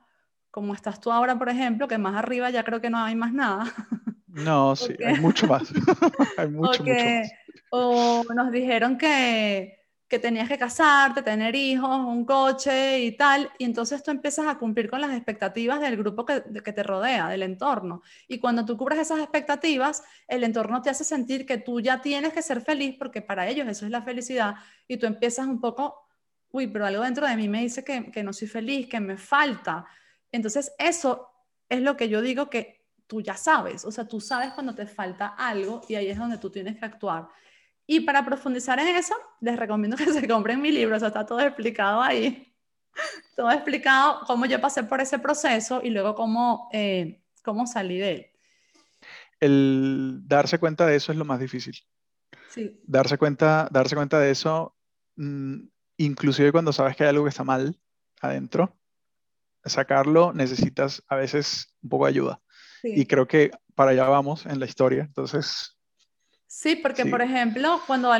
Speaker 1: como estás tú ahora, por ejemplo, que más arriba ya creo que no hay más nada. [LAUGHS]
Speaker 2: No, sí, hay mucho más. [LAUGHS] hay mucho, mucho más.
Speaker 1: O nos dijeron que que tenías que casarte, tener hijos, un coche y tal, y entonces tú empiezas a cumplir con las expectativas del grupo que, te rodea, del entorno. Y cuando tú cubres esas expectativas, el entorno te hace sentir que tú ya tienes que ser feliz, porque para ellos eso es la felicidad, y tú empiezas un poco, uy, pero algo dentro de mí me dice que, que no soy feliz, que me falta. Entonces eso es lo que yo digo que tú ya sabes, o sea, tú sabes cuando te falta algo y ahí es donde tú tienes que actuar. Y para profundizar en eso, les recomiendo que [LAUGHS] se compren mi libro, o sea, está todo explicado ahí. [LAUGHS] Todo explicado cómo yo pasé por ese proceso y luego cómo, eh, cómo salí de él.
Speaker 2: El darse cuenta de eso es lo más difícil.
Speaker 1: Sí.
Speaker 2: Darse cuenta, darse cuenta de eso, mm, inclusive cuando sabes que hay algo que está mal adentro, sacarlo necesitas a veces un poco de ayuda. Y creo que para allá vamos en la historia. Entonces,
Speaker 1: Sí, porque por ejemplo, cuando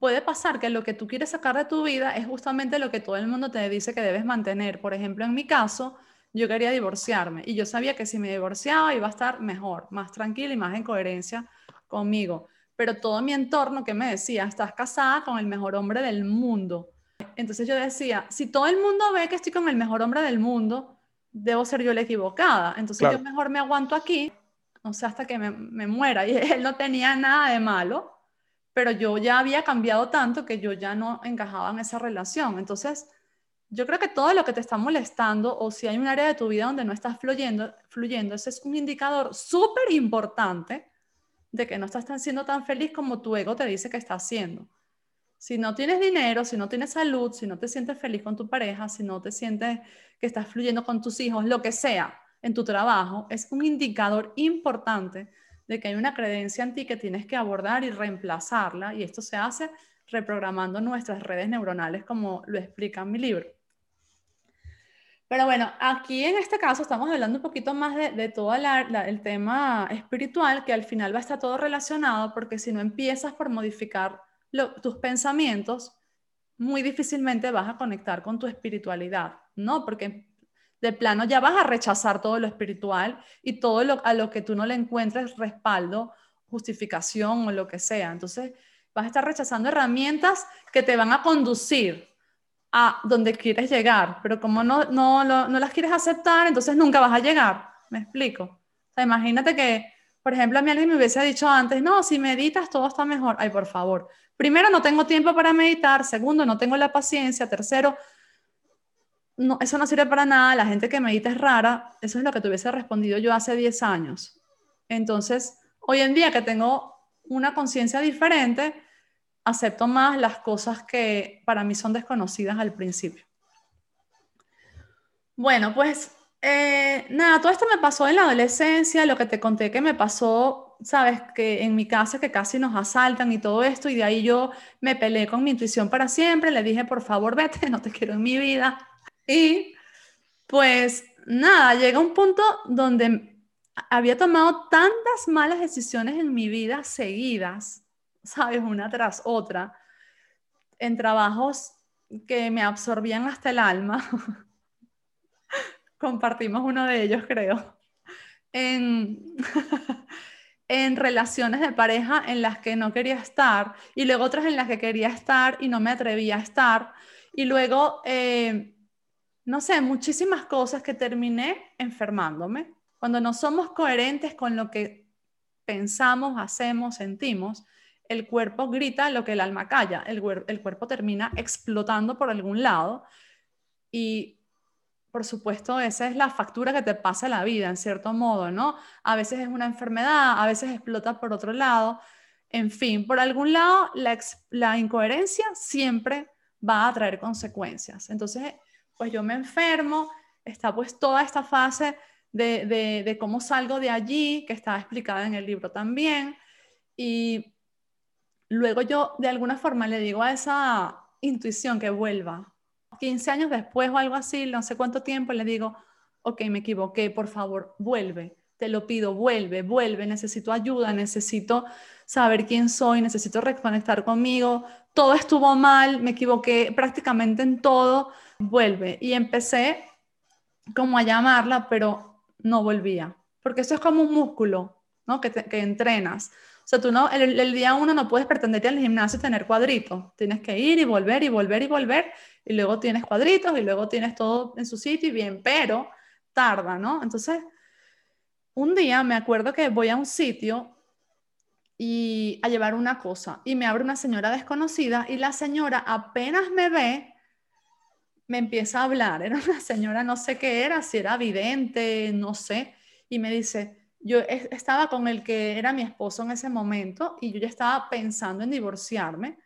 Speaker 1: puede pasar que lo que tú quieres sacar de tu vida es justamente lo que todo el mundo te dice que debes mantener. Por ejemplo, en mi caso, yo quería divorciarme y yo sabía que si me divorciaba iba a estar mejor, más tranquila y más en coherencia conmigo. Pero todo mi entorno que me decía, estás casada con el mejor hombre del mundo. Entonces yo decía, si todo el mundo ve que estoy con el mejor hombre del mundo, debo ser yo la equivocada. Entonces yo mejor me aguanto aquí o sea, hasta que me, me, muera. Y [LAUGHS] él no tenía nada de malo, pero yo ya había cambiado tanto que yo ya no encajaba en esa relación. Entonces, yo creo que todo lo que te está molestando o si hay un área de tu vida donde no estás fluyendo, fluyendo ese es un indicador súper importante de que no estás tan siendo tan feliz como tu ego te dice que estás haciendo. Si no tienes dinero, si no tienes salud, si no te sientes feliz con tu pareja, si no te sientes que estás fluyendo con tus hijos, lo que sea, en tu trabajo es un indicador importante de que hay una creencia en ti que tienes que abordar y reemplazarla y esto se hace reprogramando nuestras redes neuronales como lo explica en mi libro. Pero bueno, aquí en este caso estamos hablando un poquito más de, todo el tema espiritual, que al final va a estar todo relacionado, porque si no empiezas por modificar tus pensamientos, muy difícilmente vas a conectar con tu espiritualidad, ¿no? Porque de plano ya vas a rechazar todo lo espiritual y todo lo, a lo que tú no le encuentres respaldo, justificación o lo que sea. Entonces vas a estar rechazando herramientas que te van a conducir a donde quieres llegar, pero como no, no, no, las quieres aceptar, entonces nunca vas a llegar. ¿Me explico? O imagínate que, por ejemplo, a mí alguien me hubiese dicho antes, no, si meditas todo está mejor. Ay, por favor. Primero, no tengo tiempo para meditar. Segundo, no tengo la paciencia. Tercero, no, eso no sirve para nada, la gente que medita es rara, eso es lo que te hubiese respondido yo hace 10 años. Entonces, hoy en día que tengo una conciencia diferente, acepto más las cosas que para mí son desconocidas al principio. Bueno, pues eh, nada, todo esto me pasó en la adolescencia, lo que te conté que me pasó, sabes, que en mi casa que casi nos asaltan y todo esto, y de ahí yo me peleé con mi intuición para siempre, le dije, por favor, vete, [LAUGHS] no te quiero en mi vida. Y pues nada, llega un punto donde había tomado tantas malas decisiones en mi vida seguidas, sabes, una tras otra, en trabajos que me absorbían hasta el alma. [LAUGHS] Compartimos uno de ellos, creo. En, [LAUGHS] en relaciones de pareja en las que no quería estar y luego otras en las que quería estar y no me atrevía a estar. Y luego, eh, no sé, muchísimas cosas que terminé enfermándome. Cuando no somos coherentes con lo que pensamos, hacemos, sentimos, el cuerpo grita lo que el alma calla, el, cuerpo termina explotando por algún lado y por supuesto, esa es la factura que te pasa la vida, en cierto modo, ¿no? A veces es una enfermedad, a veces explota por otro lado. En fin, por algún lado, la, la incoherencia siempre va a traer consecuencias. Entonces, pues yo me enfermo, está pues toda esta fase de, de, de cómo salgo de allí, que está explicada en el libro también, y luego yo de alguna forma le digo a esa intuición que vuelva. 15 años después o algo así, no sé cuánto tiempo, le digo, ok, me equivoqué, por favor, vuelve, te lo pido, vuelve, vuelve, necesito ayuda, necesito saber quién soy, necesito reconectar conmigo, todo estuvo mal, me equivoqué prácticamente en todo, vuelve. Y empecé como a llamarla, pero no volvía, porque eso es como un músculo, ¿no? Que, que entrenas. O sea, tú no, el, día uno no puedes pretenderte al gimnasio y tener cuadritos. Tienes que ir y volver y volver y volver. Y luego tienes cuadritos y luego tienes todo en su sitio y bien, pero tarda, ¿no? Entonces, un día me acuerdo que voy a un sitio y a llevar una cosa y me abre una señora desconocida y la señora apenas me ve, me empieza a hablar. [LAUGHS] Era una señora, no sé qué era, si era vidente, no sé, y me dice, yo estaba con el que era mi esposo en ese momento y yo ya estaba pensando en divorciarme.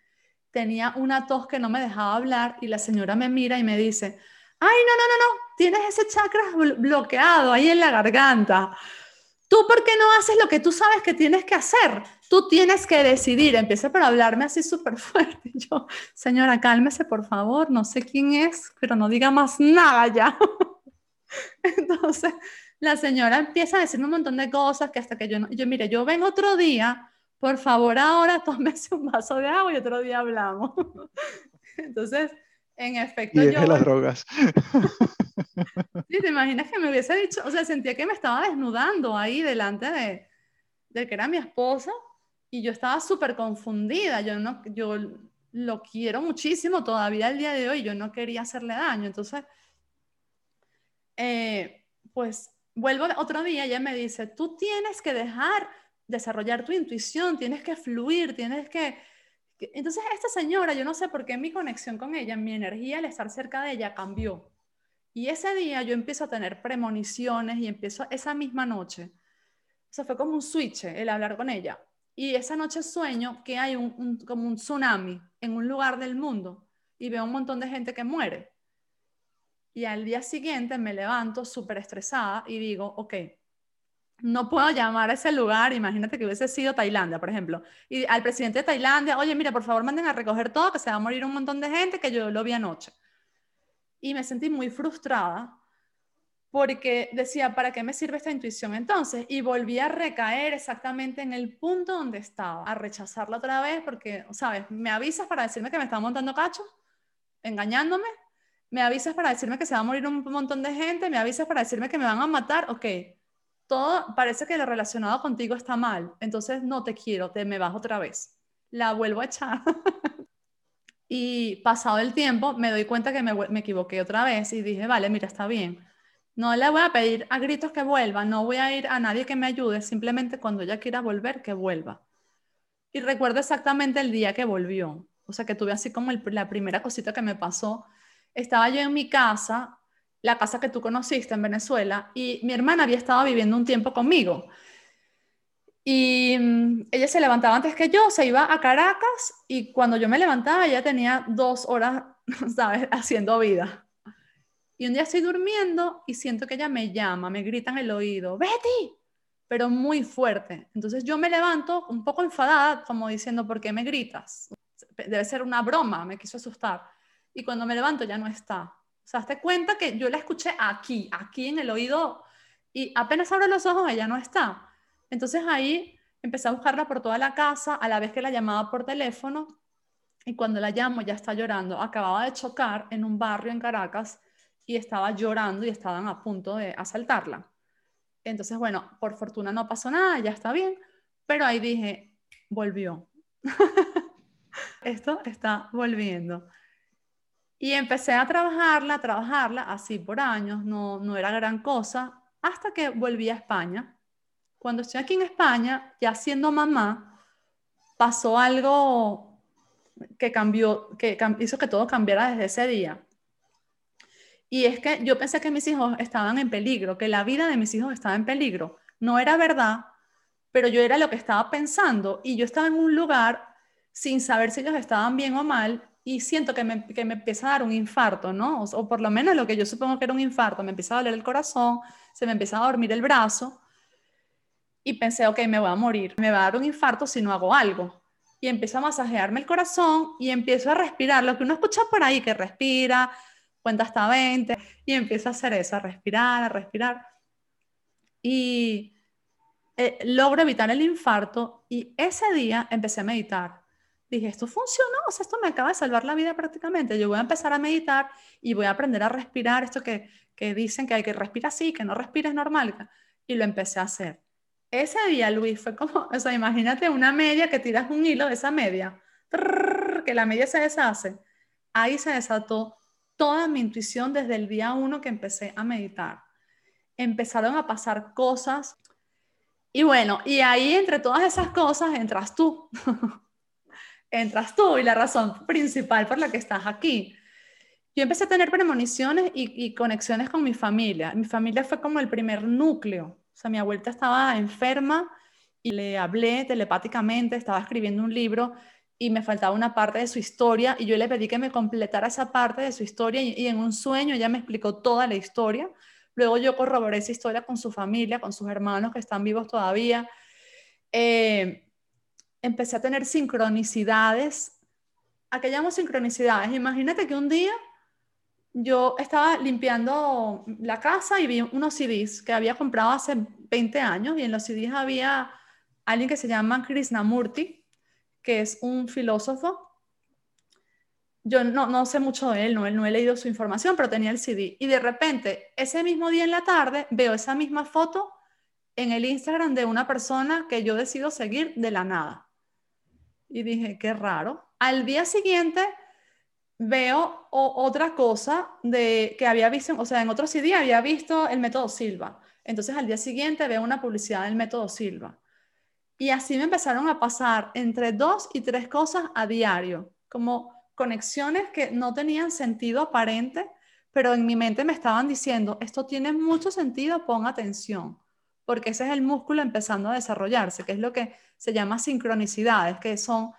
Speaker 1: Tenía una tos que no me dejaba hablar y la señora me mira y me dice, ay, no, no, no, no, tienes ese chakra bloqueado ahí en la garganta. ¿Tú por qué no haces lo que tú sabes que tienes que hacer? Tú tienes que decidir. Empieza por hablarme así súper [LAUGHS] fuerte. Yo, señora, cálmese, por favor. No sé quién es, pero no diga más nada ya. [LAUGHS] Entonces, la señora empieza a decirme un montón de cosas que hasta que yo no, yo mire, yo vengo otro día, por favor ahora [LAUGHS] tómese un vaso de agua y otro día hablamos. Entonces, en efecto,
Speaker 2: y yo... las drogas.
Speaker 1: Sí, te imaginas que me hubiese dicho, o sea, sentía que me estaba desnudando ahí delante de, de que era mi esposa y yo estaba súper confundida, yo no, yo lo quiero muchísimo todavía el día de hoy, yo no quería hacerle daño, entonces, eh, pues vuelvo otro día, ella me dice, tú tienes que dejar desarrollar tu intuición, tienes que fluir, tienes que... Entonces esta señora, yo no sé por qué mi conexión con ella, mi energía al estar cerca de ella cambió. Y ese día yo empiezo a tener premoniciones y empiezo esa misma noche. O fue como un switch el hablar con ella. Y esa noche sueño que hay un, como un tsunami en un lugar del mundo y veo un montón de gente que muere. Y al día siguiente me levanto súper estresada y digo, ok, no puedo llamar a ese lugar, imagínate que hubiese sido Tailandia, por ejemplo, y al presidente de Tailandia, oye, mira, por favor manden a recoger todo, que se va a morir un montón de gente, que yo lo vi anoche. Y me sentí muy frustrada porque decía, ¿para qué me sirve esta intuición entonces? Y volví a recaer exactamente en el punto donde estaba, a rechazarla otra vez porque, ¿sabes? ¿Me avisas para decirme que me está montando cacho? ¿Engañándome? me avisas para decirme que se va a morir un montón de gente, me avisas para decirme que me van a matar, ok, todo parece que lo relacionado contigo está mal, entonces no te quiero, te me vas otra vez. La vuelvo a echar. [LAUGHS] y pasado el tiempo me doy cuenta que me, me equivoqué otra vez y dije, vale, mira, está bien. No le voy a pedir a gritos que vuelva, no voy a ir a nadie que me ayude, simplemente cuando ella quiera volver, que vuelva. Y recuerdo exactamente el día que volvió. O sea, que tuve así como la primera cosita que me pasó estaba yo en mi casa, la casa que tú conociste en Venezuela, y mi hermana había estado viviendo un tiempo conmigo. Y mm, ella se levantaba antes que yo, se iba a Caracas y cuando yo me levantaba ella tenía dos horas, [LAUGHS] ¿sabes?, haciendo vida. Y un día estoy durmiendo y siento que ella me llama, me grita en el oído, Betty, pero muy fuerte. Entonces yo me levanto un poco enfadada, como diciendo, ¿por qué me gritas? Debe ser una broma, me quiso asustar. Y cuando me levanto ya no está. O sea, te cuenta que yo la escuché aquí, aquí en el oído, y apenas abro los ojos, ella no está. Entonces ahí empecé a buscarla por toda la casa, a la vez que la llamaba por teléfono, y cuando la llamo ya está llorando. Acababa de chocar en un barrio en Caracas y estaba llorando y estaban a punto de asaltarla. Entonces, bueno, por fortuna no pasó nada, ya está bien, pero ahí dije, volvió. [LAUGHS] Esto está volviendo. Y empecé a trabajarla, a trabajarla así por años, no, no era gran cosa, hasta que volví a España. Cuando estoy aquí en España, ya siendo mamá, pasó algo que cambió, que hizo que todo cambiara desde ese día. Y es que yo pensé que mis hijos estaban en peligro, que la vida de mis hijos estaba en peligro. No era verdad, pero yo era lo que estaba pensando y yo estaba en un lugar sin saber si ellos estaban bien o mal y siento que me, que me empieza a dar un infarto, ¿no? O, por lo menos lo que yo supongo que era un infarto, me empieza a doler el corazón, se me empieza a dormir el brazo y pensé, ok, me voy a morir, me va a dar un infarto si no hago algo. Y empiezo a masajearme el corazón y empiezo a respirar, lo que uno escucha por ahí, que respira, cuenta hasta 20 y empiezo a hacer eso, a respirar, a respirar. Y eh, logro evitar el infarto y ese día empecé a meditar. Dije, esto funcionó, o sea, esto me acaba de salvar la vida prácticamente. Yo voy a empezar a meditar y voy a aprender a respirar esto que, que dicen que hay que respirar así, que no respires normal. Y lo empecé a hacer. Ese día, Luis, fue como, [LAUGHS] o sea, imagínate una media que tiras un hilo de esa media, que la media se deshace. Ahí se desató toda mi intuición desde el día uno que empecé a meditar. Empezaron a pasar cosas. Y bueno, y ahí entre todas esas cosas entras tú. [LAUGHS] entras tú y la razón principal por la que estás aquí. Yo empecé a tener premoniciones y, y, conexiones con mi familia. Mi familia fue como el primer núcleo. O sea, mi abuelita estaba enferma y le hablé telepáticamente, estaba escribiendo un libro y me faltaba una parte de su historia y yo le pedí que me completara esa parte de su historia y, en un sueño ella me explicó toda la historia. Luego yo corroboré esa historia con su familia, con sus hermanos que están vivos todavía. Eh, empecé a tener sincronicidades. ¿A qué llamo sincronicidades? Imagínate que un día yo estaba limpiando la casa y vi unos CDs que había comprado hace 20 años y en los CDs había alguien que se llama Krishnamurti, que es un filósofo. Yo no, no sé mucho de él, no, no he leído su información, pero tenía el CD. Y de repente, ese mismo día en la tarde, veo esa misma foto en el Instagram de una persona que yo decido seguir de la nada. Y dije, qué raro. Al día siguiente veo otra cosa de que había visto, o sea, en otro CD había visto el método Silva. Entonces al día siguiente veo una publicidad del método Silva. Y así me empezaron a pasar entre dos y tres cosas a diario, como conexiones que no tenían sentido aparente, pero en mi mente me estaban diciendo, esto tiene mucho sentido, pon atención, porque ese es el músculo empezando a desarrollarse, que es lo que se llama sincronicidades, que son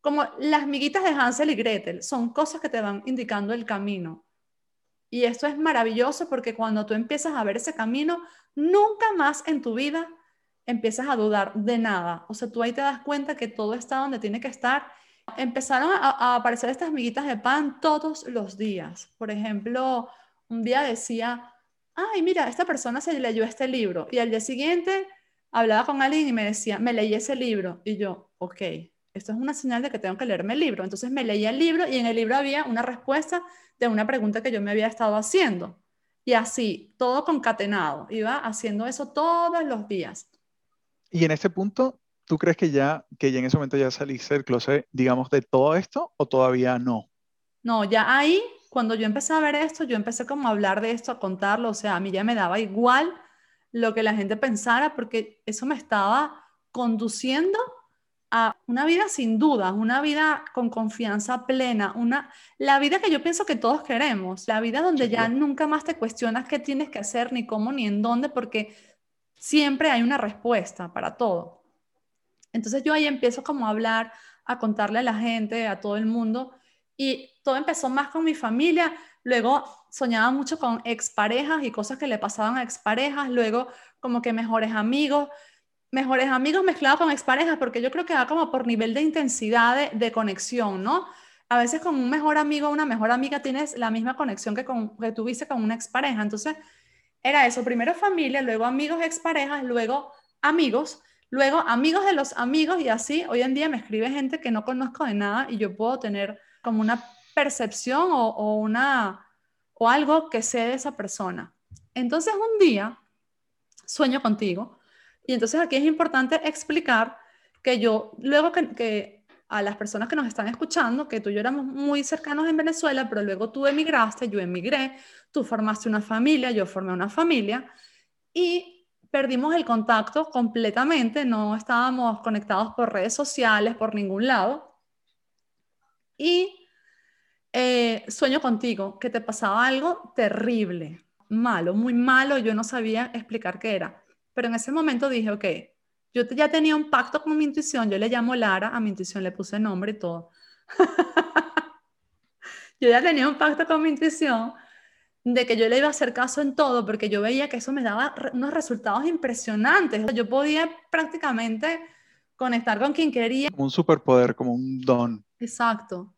Speaker 1: como las miguitas de Hansel y Gretel, son cosas que te van indicando el camino. Y esto es maravilloso porque cuando tú empiezas a ver ese camino, nunca más en tu vida empiezas a dudar de nada. O sea, tú ahí te das cuenta que todo está donde tiene que estar. Empezaron a, aparecer estas miguitas de pan todos los días. Por ejemplo, un día decía, ay, mira, esta persona se leyó este libro. Y al día siguiente hablaba con alguien y me decía, me leí ese libro. Y yo, ok, esto es una señal de que tengo que leerme el libro. Entonces me leía el libro y en el libro había una respuesta de una pregunta que yo me había estado haciendo. Y así, todo concatenado. Iba haciendo eso todos los días.
Speaker 2: Y en este punto, ¿tú crees que ya, que ya en ese momento ya saliste del closet, digamos, de todo esto o todavía no?
Speaker 1: No, ya ahí, cuando yo empecé a ver esto, yo empecé como a hablar de esto, a contarlo, o sea, a mí ya me daba igual lo que la gente pensara porque eso me estaba conduciendo a una vida sin dudas, una vida con confianza plena, una, la vida que yo pienso que todos queremos, la vida donde ya nunca más te cuestionas qué tienes que hacer, ni cómo, ni en dónde, porque siempre hay una respuesta para todo. Entonces yo ahí empiezo como a hablar, a contarle a la gente, a todo el mundo, y todo empezó más con mi familia, luego soñaba mucho con exparejas y cosas que le pasaban a exparejas, luego como que mejores amigos, mejores amigos mezclados con exparejas, porque yo creo que va como por nivel de intensidad de, conexión, ¿no? A veces con un mejor amigo o una mejor amiga tienes la misma conexión que, con, que tuviste con una expareja. Entonces, era eso, primero familia, luego amigos, exparejas, luego amigos, luego amigos de los amigos y así hoy en día me escribe gente que no conozco de nada y yo puedo tener como una percepción o, o una o algo que sé de esa persona. Entonces un día sueño contigo y entonces aquí es importante explicar que yo, luego que, a las personas que nos están escuchando, que tú y yo éramos muy cercanos en Venezuela, pero luego tú emigraste, yo emigré, tú formaste una familia, yo formé una familia y perdimos el contacto completamente, no estábamos conectados por redes sociales, por ningún lado. Y eh, sueño contigo, que te pasaba algo terrible, malo, muy malo, yo no sabía explicar qué era. Pero en ese momento dije, ok, yo ya tenía un pacto con mi intuición, yo le llamo Lara, a mi intuición le puse nombre y todo. [LAUGHS] yo ya tenía un pacto con mi intuición de que yo le iba a hacer caso en todo, porque yo veía que eso me daba unos resultados impresionantes. Yo podía prácticamente conectar con quien quería.
Speaker 2: Como un superpoder, como un don.
Speaker 1: Exacto.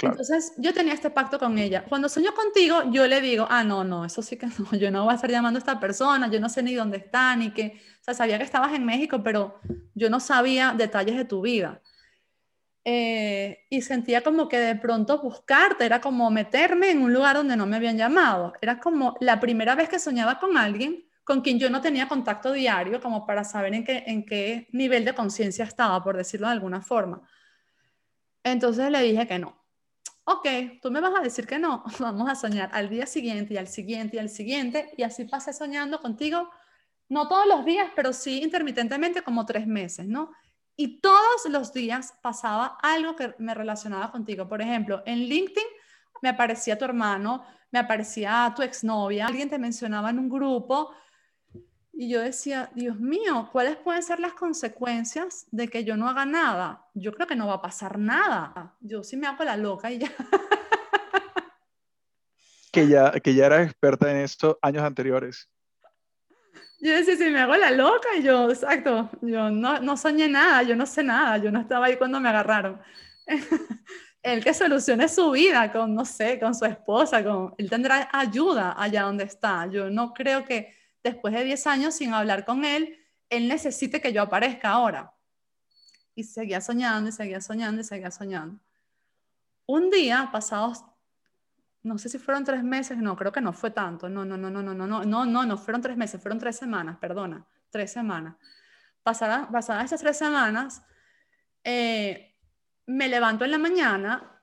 Speaker 1: Entonces yo tenía este pacto con ella. Cuando sueño contigo, yo le digo, ah, no, no, eso sí que [LAUGHS] no, yo no voy a estar llamando a esta persona, yo no sé ni dónde está, ni qué. O sea, sabía que estabas en México, pero yo no sabía detalles de tu vida. Eh, y sentía como que de pronto buscarte era como meterme en un lugar donde no me habían llamado. Era como la primera vez que soñaba con alguien con quien yo no tenía contacto diario, como para saber en qué, en qué nivel de conciencia estaba, por decirlo de alguna forma. Entonces le dije que no, ok, tú me vas a decir que no, [LAUGHS] vamos a soñar al día siguiente y al siguiente y al siguiente, y así pasé soñando contigo, no todos los días, pero sí intermitentemente como tres meses, ¿no? Y todos los días pasaba algo que me relacionaba contigo. Por ejemplo, en LinkedIn me aparecía tu hermano, me aparecía tu exnovia, alguien te mencionaba en un grupo, y yo decía, Dios mío, ¿cuáles pueden ser las consecuencias de que yo no haga nada? Yo creo que no va a pasar nada. Yo sí me hago la loca y ya. [LAUGHS]
Speaker 2: Que ya, que ya eras experta en esto años anteriores.
Speaker 1: Yo decía, sí, me hago la loca y yo, exacto, yo no, no soñé nada, yo no sé nada, yo no estaba ahí cuando me agarraron. [LAUGHS] él que solucione su vida con, no sé, con su esposa, con, él tendrá ayuda allá donde está. Yo no creo que después de 10 años sin hablar con él, él necesite que yo aparezca ahora. Y seguía soñando y seguía soñando y seguía soñando. Un día, pasados, no sé si fueron tres meses, no, creo que no fue tanto, no, no, no, no, no, no, no, no, no, no fueron tres meses, fueron tres semanas, perdona, tres semanas. Pasadas, pasadas esas tres semanas, eh, me levanto en la mañana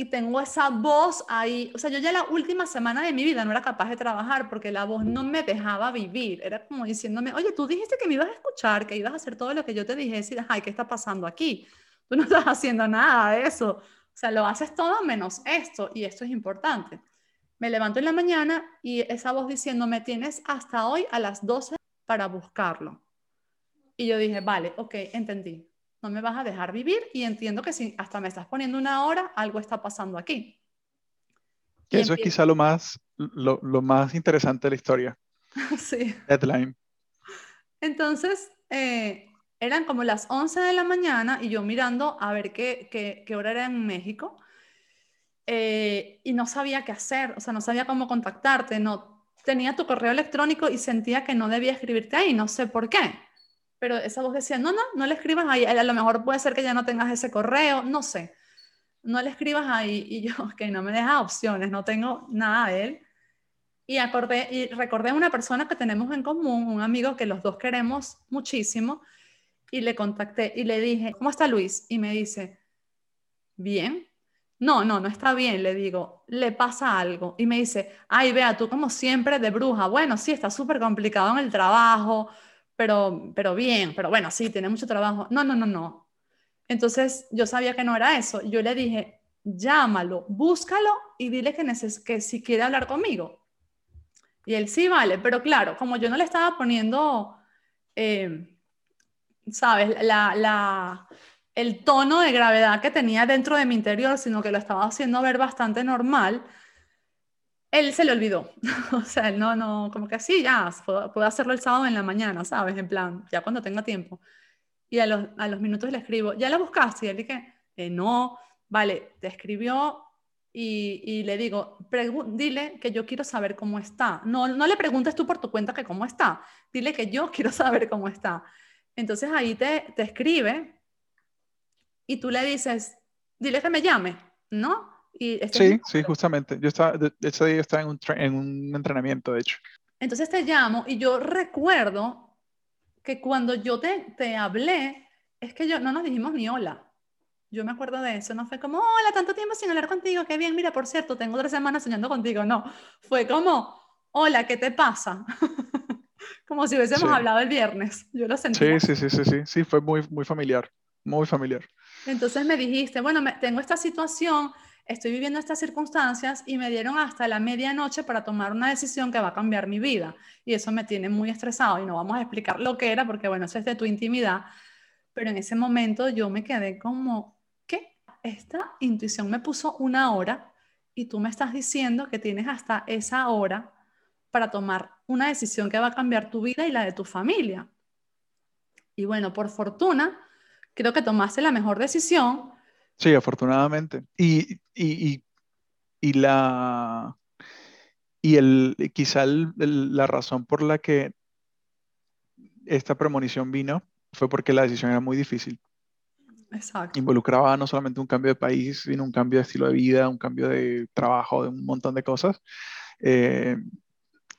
Speaker 1: y tengo esa voz ahí. O sea, yo ya la última semana de mi vida no era capaz de trabajar porque la voz no me dejaba vivir. Era como diciéndome, oye, tú dijiste que me ibas a escuchar, que ibas a hacer todo lo que yo te dije. Y ay, ¿qué está pasando aquí? Tú no [LAUGHS] estás haciendo nada de eso. O sea, lo haces todo menos esto. Y esto es importante. Me levanto en la mañana y esa voz diciéndome, tienes hasta hoy a las 12 para buscarlo. Y yo dije, vale, ok, entendí no me vas a dejar vivir y entiendo que si hasta me estás poniendo una hora, algo está pasando aquí.
Speaker 2: eso es quizá lo más, lo, más interesante de la historia. [LAUGHS]
Speaker 1: sí.
Speaker 2: Deadline.
Speaker 1: Entonces, eh, eran como las 11 de la mañana y yo mirando a ver qué, qué, hora era en México eh, y no sabía qué hacer, o sea, no sabía cómo contactarte, no tenía tu correo electrónico y sentía que no debía escribirte ahí, no sé por qué pero esa voz decía, no, no, no le escribas ahí, a lo mejor puede ser que ya no tengas ese correo, no sé, no le escribas ahí, y yo, [LAUGHS] que no me deja opciones, no tengo nada de él. Y, acordé, y recordé a una persona que tenemos en común, un amigo que los dos queremos muchísimo, y le contacté y le dije, ¿cómo está Luis? Y me dice, bien. No, no, no está bien, le digo, le pasa algo. Y me dice, ay, vea, tú como siempre de bruja. Bueno, sí, está súper complicado en el trabajo, pero, pero bien, pero bueno, sí, tiene mucho trabajo. No, no, no, no. Entonces yo sabía que no era eso. Yo le dije, llámalo, búscalo y dile que, que si quiere hablar conmigo. Y él sí, vale, pero claro, como yo no le estaba poniendo, eh, ¿sabes? La, la, el tono de gravedad que tenía dentro de mi interior, sino que lo estaba haciendo ver bastante normal, él se le olvidó. [LAUGHS] o sea, él no, no, como que así, ya, puedo, hacerlo el sábado en la mañana, ¿sabes? En plan, ya cuando tenga tiempo. Y a los, minutos le escribo, ¿ya la buscaste? Y él dije, eh, no, vale, te escribió y, y le digo, dile que yo quiero saber cómo está. No, no le preguntes tú por tu cuenta que cómo está, dile que yo [LAUGHS] quiero saber cómo está. Entonces ahí te, te escribe y tú le dices, dile que me llame, ¿no?
Speaker 2: Este sí, sí, justamente. Yo estaba, ese día estaba en un, en un entrenamiento, de hecho.
Speaker 1: Entonces te llamo y yo recuerdo que cuando yo te, te hablé, es que yo no nos dijimos ni hola. Yo me acuerdo de eso, no fue como, hola, tanto tiempo sin hablar contigo, qué bien, mira, por cierto, tengo tres semanas soñando contigo, no, fue como, hola, ¿qué te pasa? [LAUGHS] como si hubiésemos hablado el viernes, yo lo sentí.
Speaker 2: Sí, sí, sí, sí, sí, sí, fue muy, muy familiar, muy familiar.
Speaker 1: Entonces me dijiste, bueno, me, tengo esta situación, estoy viviendo estas circunstancias y me dieron hasta la medianoche para tomar una decisión que va a cambiar mi vida. Y eso me tiene muy estresado y no vamos a explicar lo que era porque, bueno, eso es de tu intimidad. Pero en ese momento yo me quedé como, ¿qué? Esta intuición me puso una hora y tú me estás diciendo que tienes hasta esa hora para tomar una decisión que va a cambiar tu vida y la de tu familia. Y bueno, por fortuna, creo que tomaste la mejor decisión
Speaker 2: Sí, afortunadamente. Y, y, y, la, y el, quizá la razón por la que esta premonición vino fue porque la decisión era muy difícil.
Speaker 1: Exacto.
Speaker 2: Involucraba no solamente un cambio de país, sino un cambio de estilo de vida, un cambio de trabajo, de un montón de cosas. Eh,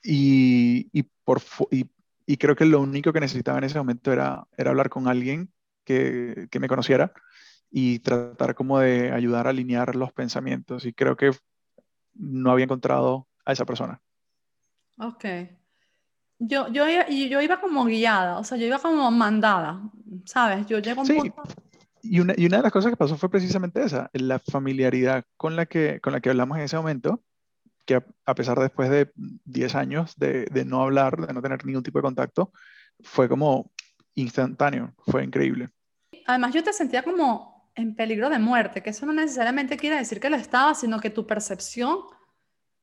Speaker 2: y, y, por, y, y, creo que lo único que necesitaba en ese momento era, era hablar con alguien que, que me conociera y tratar como de ayudar a alinear los pensamientos. Y creo que no había encontrado a esa persona.
Speaker 1: Ok. Yo, yo, yo iba como guiada, o sea, yo iba como mandada, ¿sabes? Yo llego a un
Speaker 2: sí, punto... Y una, y una de las cosas que pasó fue precisamente esa, la familiaridad con la que, con la que hablamos en ese momento, que a, pesar de después de 10 años de, de no hablar, de no tener ningún tipo de contacto, fue como instantáneo, fue increíble.
Speaker 1: Además, yo te sentía como en peligro de muerte, que eso no necesariamente quiere decir que lo estaba, sino que tu percepción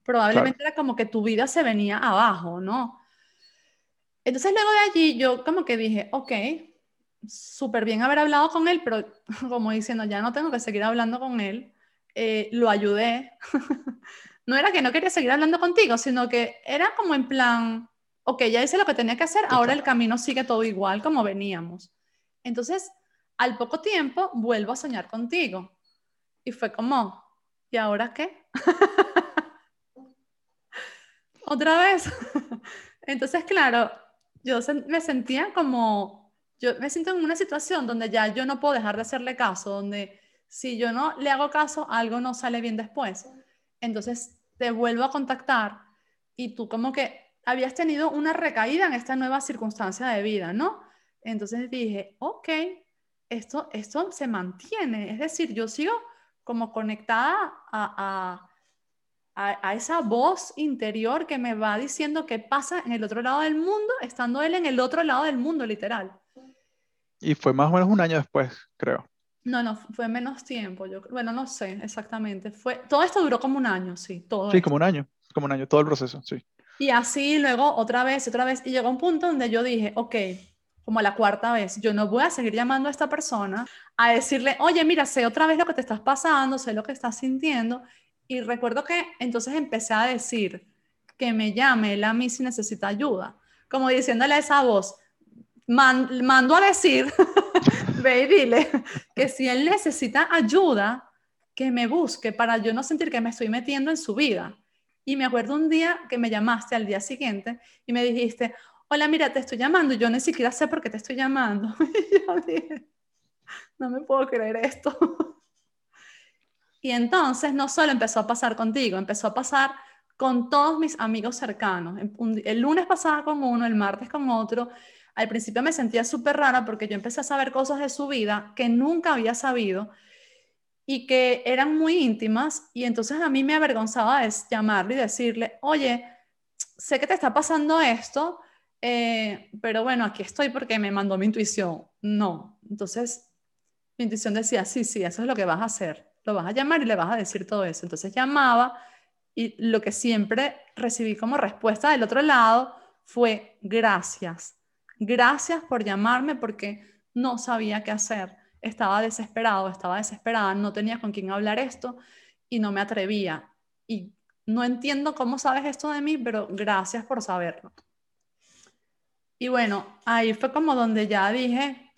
Speaker 1: probablemente era como que tu vida se venía abajo, ¿no? Entonces luego de allí yo como que dije, ok, súper bien haber hablado con él, pero [LAUGHS] como diciendo, ya no tengo que seguir hablando con él, eh, lo ayudé. [LAUGHS] no era que no quería seguir hablando contigo, sino que era como en plan, ok, ya hice lo que tenía que hacer, ahora el camino sigue todo igual como veníamos. Entonces, al poco tiempo vuelvo a soñar contigo. Y fue como, ¿y ahora qué? [LAUGHS] Otra vez. [LAUGHS] Entonces, claro, yo me sentía como, yo me siento en una situación donde ya yo no puedo dejar de hacerle caso, donde si yo no le hago caso, algo no sale bien después. Entonces, te vuelvo a contactar y tú como que habías tenido una recaída en esta nueva circunstancia de vida, ¿no? Entonces dije, ok, esto, esto se mantiene. Es decir, yo sigo como conectada a, a, a, esa voz interior que me va diciendo qué pasa en el otro lado del mundo, estando él en el otro lado del mundo, literal.
Speaker 2: Y fue más o menos un año después, creo.
Speaker 1: No, no, fue menos tiempo. Yo, bueno, no sé exactamente. Fue, todo esto duró como un año, sí. Todo
Speaker 2: sí, como un año, como un año, todo el proceso, sí.
Speaker 1: Y así luego otra vez, otra vez, y llegó un punto donde yo dije, ok, como la cuarta vez, yo no voy a seguir llamando a esta persona a decirle, oye, mira, sé otra vez lo que te estás pasando, sé lo que estás sintiendo. Y recuerdo que entonces empecé a decir que me llame él a si necesita ayuda, como diciéndole a esa voz, mando a decir, [LAUGHS] ve y dile, que si él necesita ayuda, que me busque para yo no sentir que me estoy metiendo en su vida. Y me acuerdo un día que me llamaste al día siguiente y me dijiste, hola, mira, te estoy llamando, yo ni siquiera sé por qué te estoy llamando. [LAUGHS] Y yo dije, no me puedo creer esto. [LAUGHS] Y entonces no solo empezó a pasar contigo, empezó a pasar con todos mis amigos cercanos. El lunes pasaba con uno, el martes con otro. Al principio me sentía súper rara porque yo empecé a saber cosas de su vida que nunca había sabido y que eran muy íntimas y entonces a mí me avergonzaba llamarle y decirle, oye, sé que te está pasando esto, eh, pero bueno, aquí estoy porque me mandó mi intuición. No, entonces mi intuición decía, sí, sí, eso es lo que vas a hacer. Lo vas a llamar y le vas a decir todo eso. Entonces llamaba Y lo que siempre recibí como respuesta del otro lado fue gracias. Gracias por llamarme porque no sabía qué hacer. Estaba desesperado, estaba desesperada, no tenía con quién hablar esto y no me atrevía. Y no entiendo cómo sabes esto de mí, pero gracias por saberlo. Y bueno, ahí fue como donde ya dije,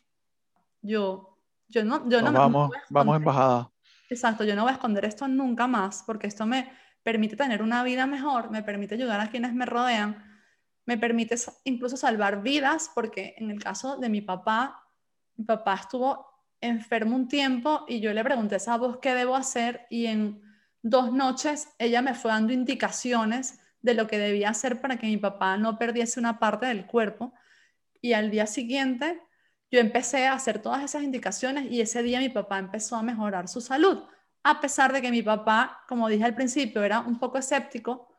Speaker 1: yo, yo no, yo no,
Speaker 2: vamos, vamos embajada.
Speaker 1: Exacto, yo no voy a esconder esto nunca más, porque esto me permite tener una vida mejor, me permite ayudar a quienes me rodean, me permite incluso salvar vidas, porque en el caso de mi papá, mi papá estuvo enfermo un tiempo y yo le pregunté a esa voz qué debo hacer y en dos noches ella me fue dando indicaciones de lo que debía hacer para que mi papá no perdiese una parte del cuerpo. Y al día siguiente yo empecé a hacer todas esas indicaciones y ese día mi papá empezó a mejorar su salud, a pesar de que mi papá, como dije al principio, era un poco escéptico,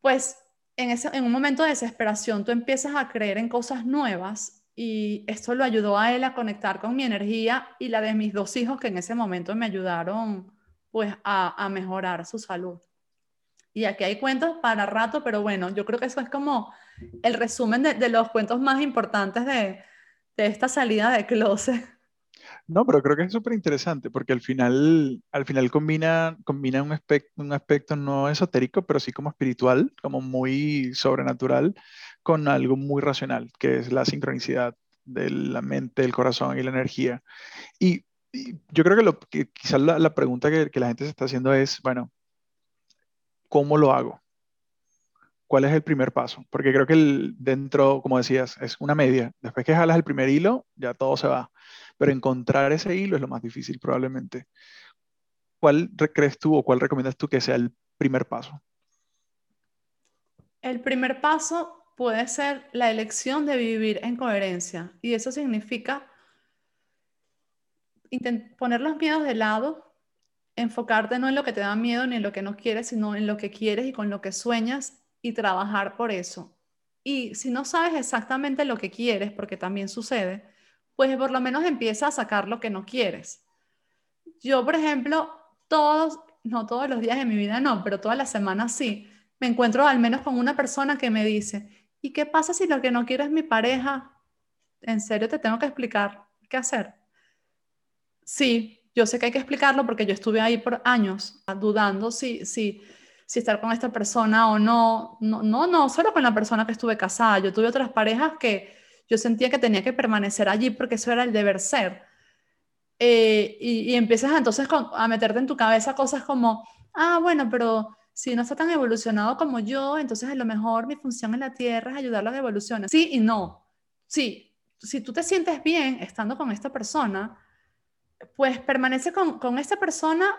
Speaker 1: pues en, ese, en un momento de desesperación tú empiezas a creer en cosas nuevas y esto lo ayudó a él a conectar con mi energía y la de mis dos hijos que en ese momento me ayudaron pues a, a mejorar su salud. Y aquí hay cuentos para rato, pero bueno, yo creo que eso es como el resumen de, de los cuentos más importantes de, de esta salida de closet.
Speaker 2: No, pero creo que es súper interesante porque al final, al final combina, combina un, aspecto, un aspecto no esotérico, pero sí como espiritual, como muy sobrenatural, con algo muy racional, que es la sincronicidad de la mente, el corazón y la energía. Y, yo creo que, que quizás la, la pregunta que, que, la gente se está haciendo es, bueno, ¿cómo lo hago? ¿Cuál es el primer paso? Porque creo que el, dentro, como decías, es una media. Después que jalas el primer hilo, ya todo se va. Pero encontrar ese hilo es lo más difícil probablemente. ¿Cuál crees tú o cuál recomiendas tú que sea el primer paso?
Speaker 1: El primer paso puede ser la elección de vivir en coherencia. Y eso significa poner los miedos de lado, enfocarte no en lo que te da miedo ni en lo que no quieres, sino en lo que quieres y con lo que sueñas y trabajar por eso. Y si no sabes exactamente lo que quieres, porque también sucede, pues por lo menos empieza a sacar lo que no quieres. Yo, por ejemplo, todos, no todos los días de mi vida, no, pero todas las semanas sí, me encuentro al menos con una persona que me dice, ¿y qué pasa si lo que no quiero es mi pareja? ¿En serio te tengo que explicar qué hacer? Sí, yo sé que hay que explicarlo porque yo estuve ahí por años dudando si, si si estar con esta persona o no. No, no, no, solo con la persona que estuve casada. Yo tuve otras parejas que yo sentía que tenía que permanecer allí porque eso era el deber ser. Eh, y, empiezas entonces a meterte en tu cabeza cosas como, ah, bueno, pero si no está tan evolucionado como yo, entonces a lo mejor mi función en la Tierra es ayudarlo a que evolucione. Sí y no. Sí, si tú te sientes bien estando con esta persona, pues permanece con, con esta persona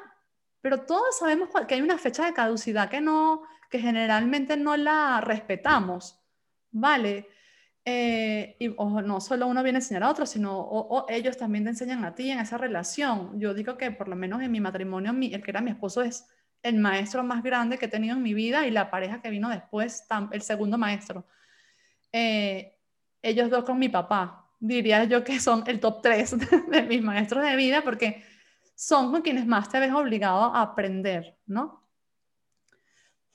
Speaker 1: pero todos sabemos que hay una fecha de caducidad que, no, que generalmente no la respetamos, ¿vale? Eh, y no solo uno viene a enseñar a otro, sino o, ellos también te enseñan a ti en esa relación. Yo digo que por lo menos en mi matrimonio, el que era mi esposo es el maestro más grande que he tenido en mi vida y la pareja que vino después, el segundo maestro. Eh, ellos dos con mi papá, diría yo que son el top tres de mis maestros de vida porque son con quienes más te ves obligado a aprender, ¿no?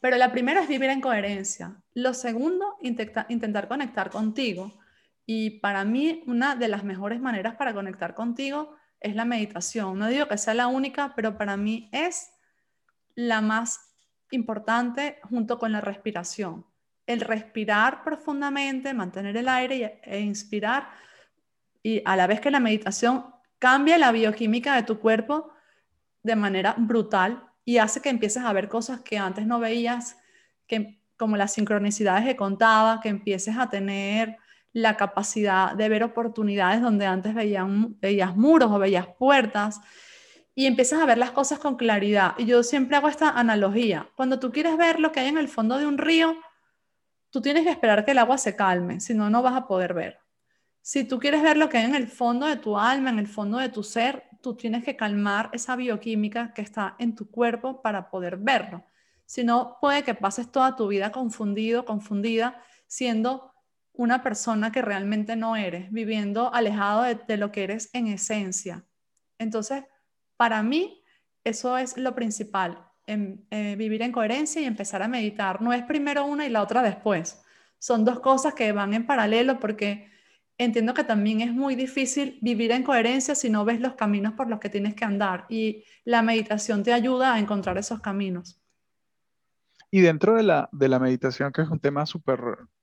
Speaker 1: Pero la primera es vivir en coherencia. Lo segundo, intentar conectar contigo. Y para mí, una de las mejores maneras para conectar contigo es la meditación. No digo que sea la única, pero para mí es la más importante junto con la respiración. El respirar profundamente, mantener el aire e inspirar. Y a la vez que la meditación cambia la bioquímica de tu cuerpo de manera brutal y hace que empieces a ver cosas que antes no veías, que, como las sincronicidades que contaba, que empieces a tener la capacidad de ver oportunidades donde antes veías muros o veías puertas y empiezas a ver las cosas con claridad. Y yo siempre hago esta analogía. Cuando tú quieres ver lo que hay en el fondo de un río, tú tienes que esperar que el agua se calme, si no, no vas a poder ver. Si tú quieres ver lo que hay en el fondo de tu alma, en el fondo de tu ser, tú tienes que calmar esa bioquímica que está en tu cuerpo para poder verlo. Si no, puede que pases toda tu vida confundido, confundida, siendo una persona que realmente no eres, viviendo alejado de, lo que eres en esencia. Entonces, para mí, eso es lo principal, en, eh, vivir en coherencia y empezar a meditar. No es primero una y la otra después. Son dos cosas que van en paralelo porque entiendo que también es muy difícil vivir en coherencia si no ves los caminos por los que tienes que andar y la meditación te ayuda a encontrar esos caminos.
Speaker 2: Y dentro de la, de la meditación, que es un tema súper,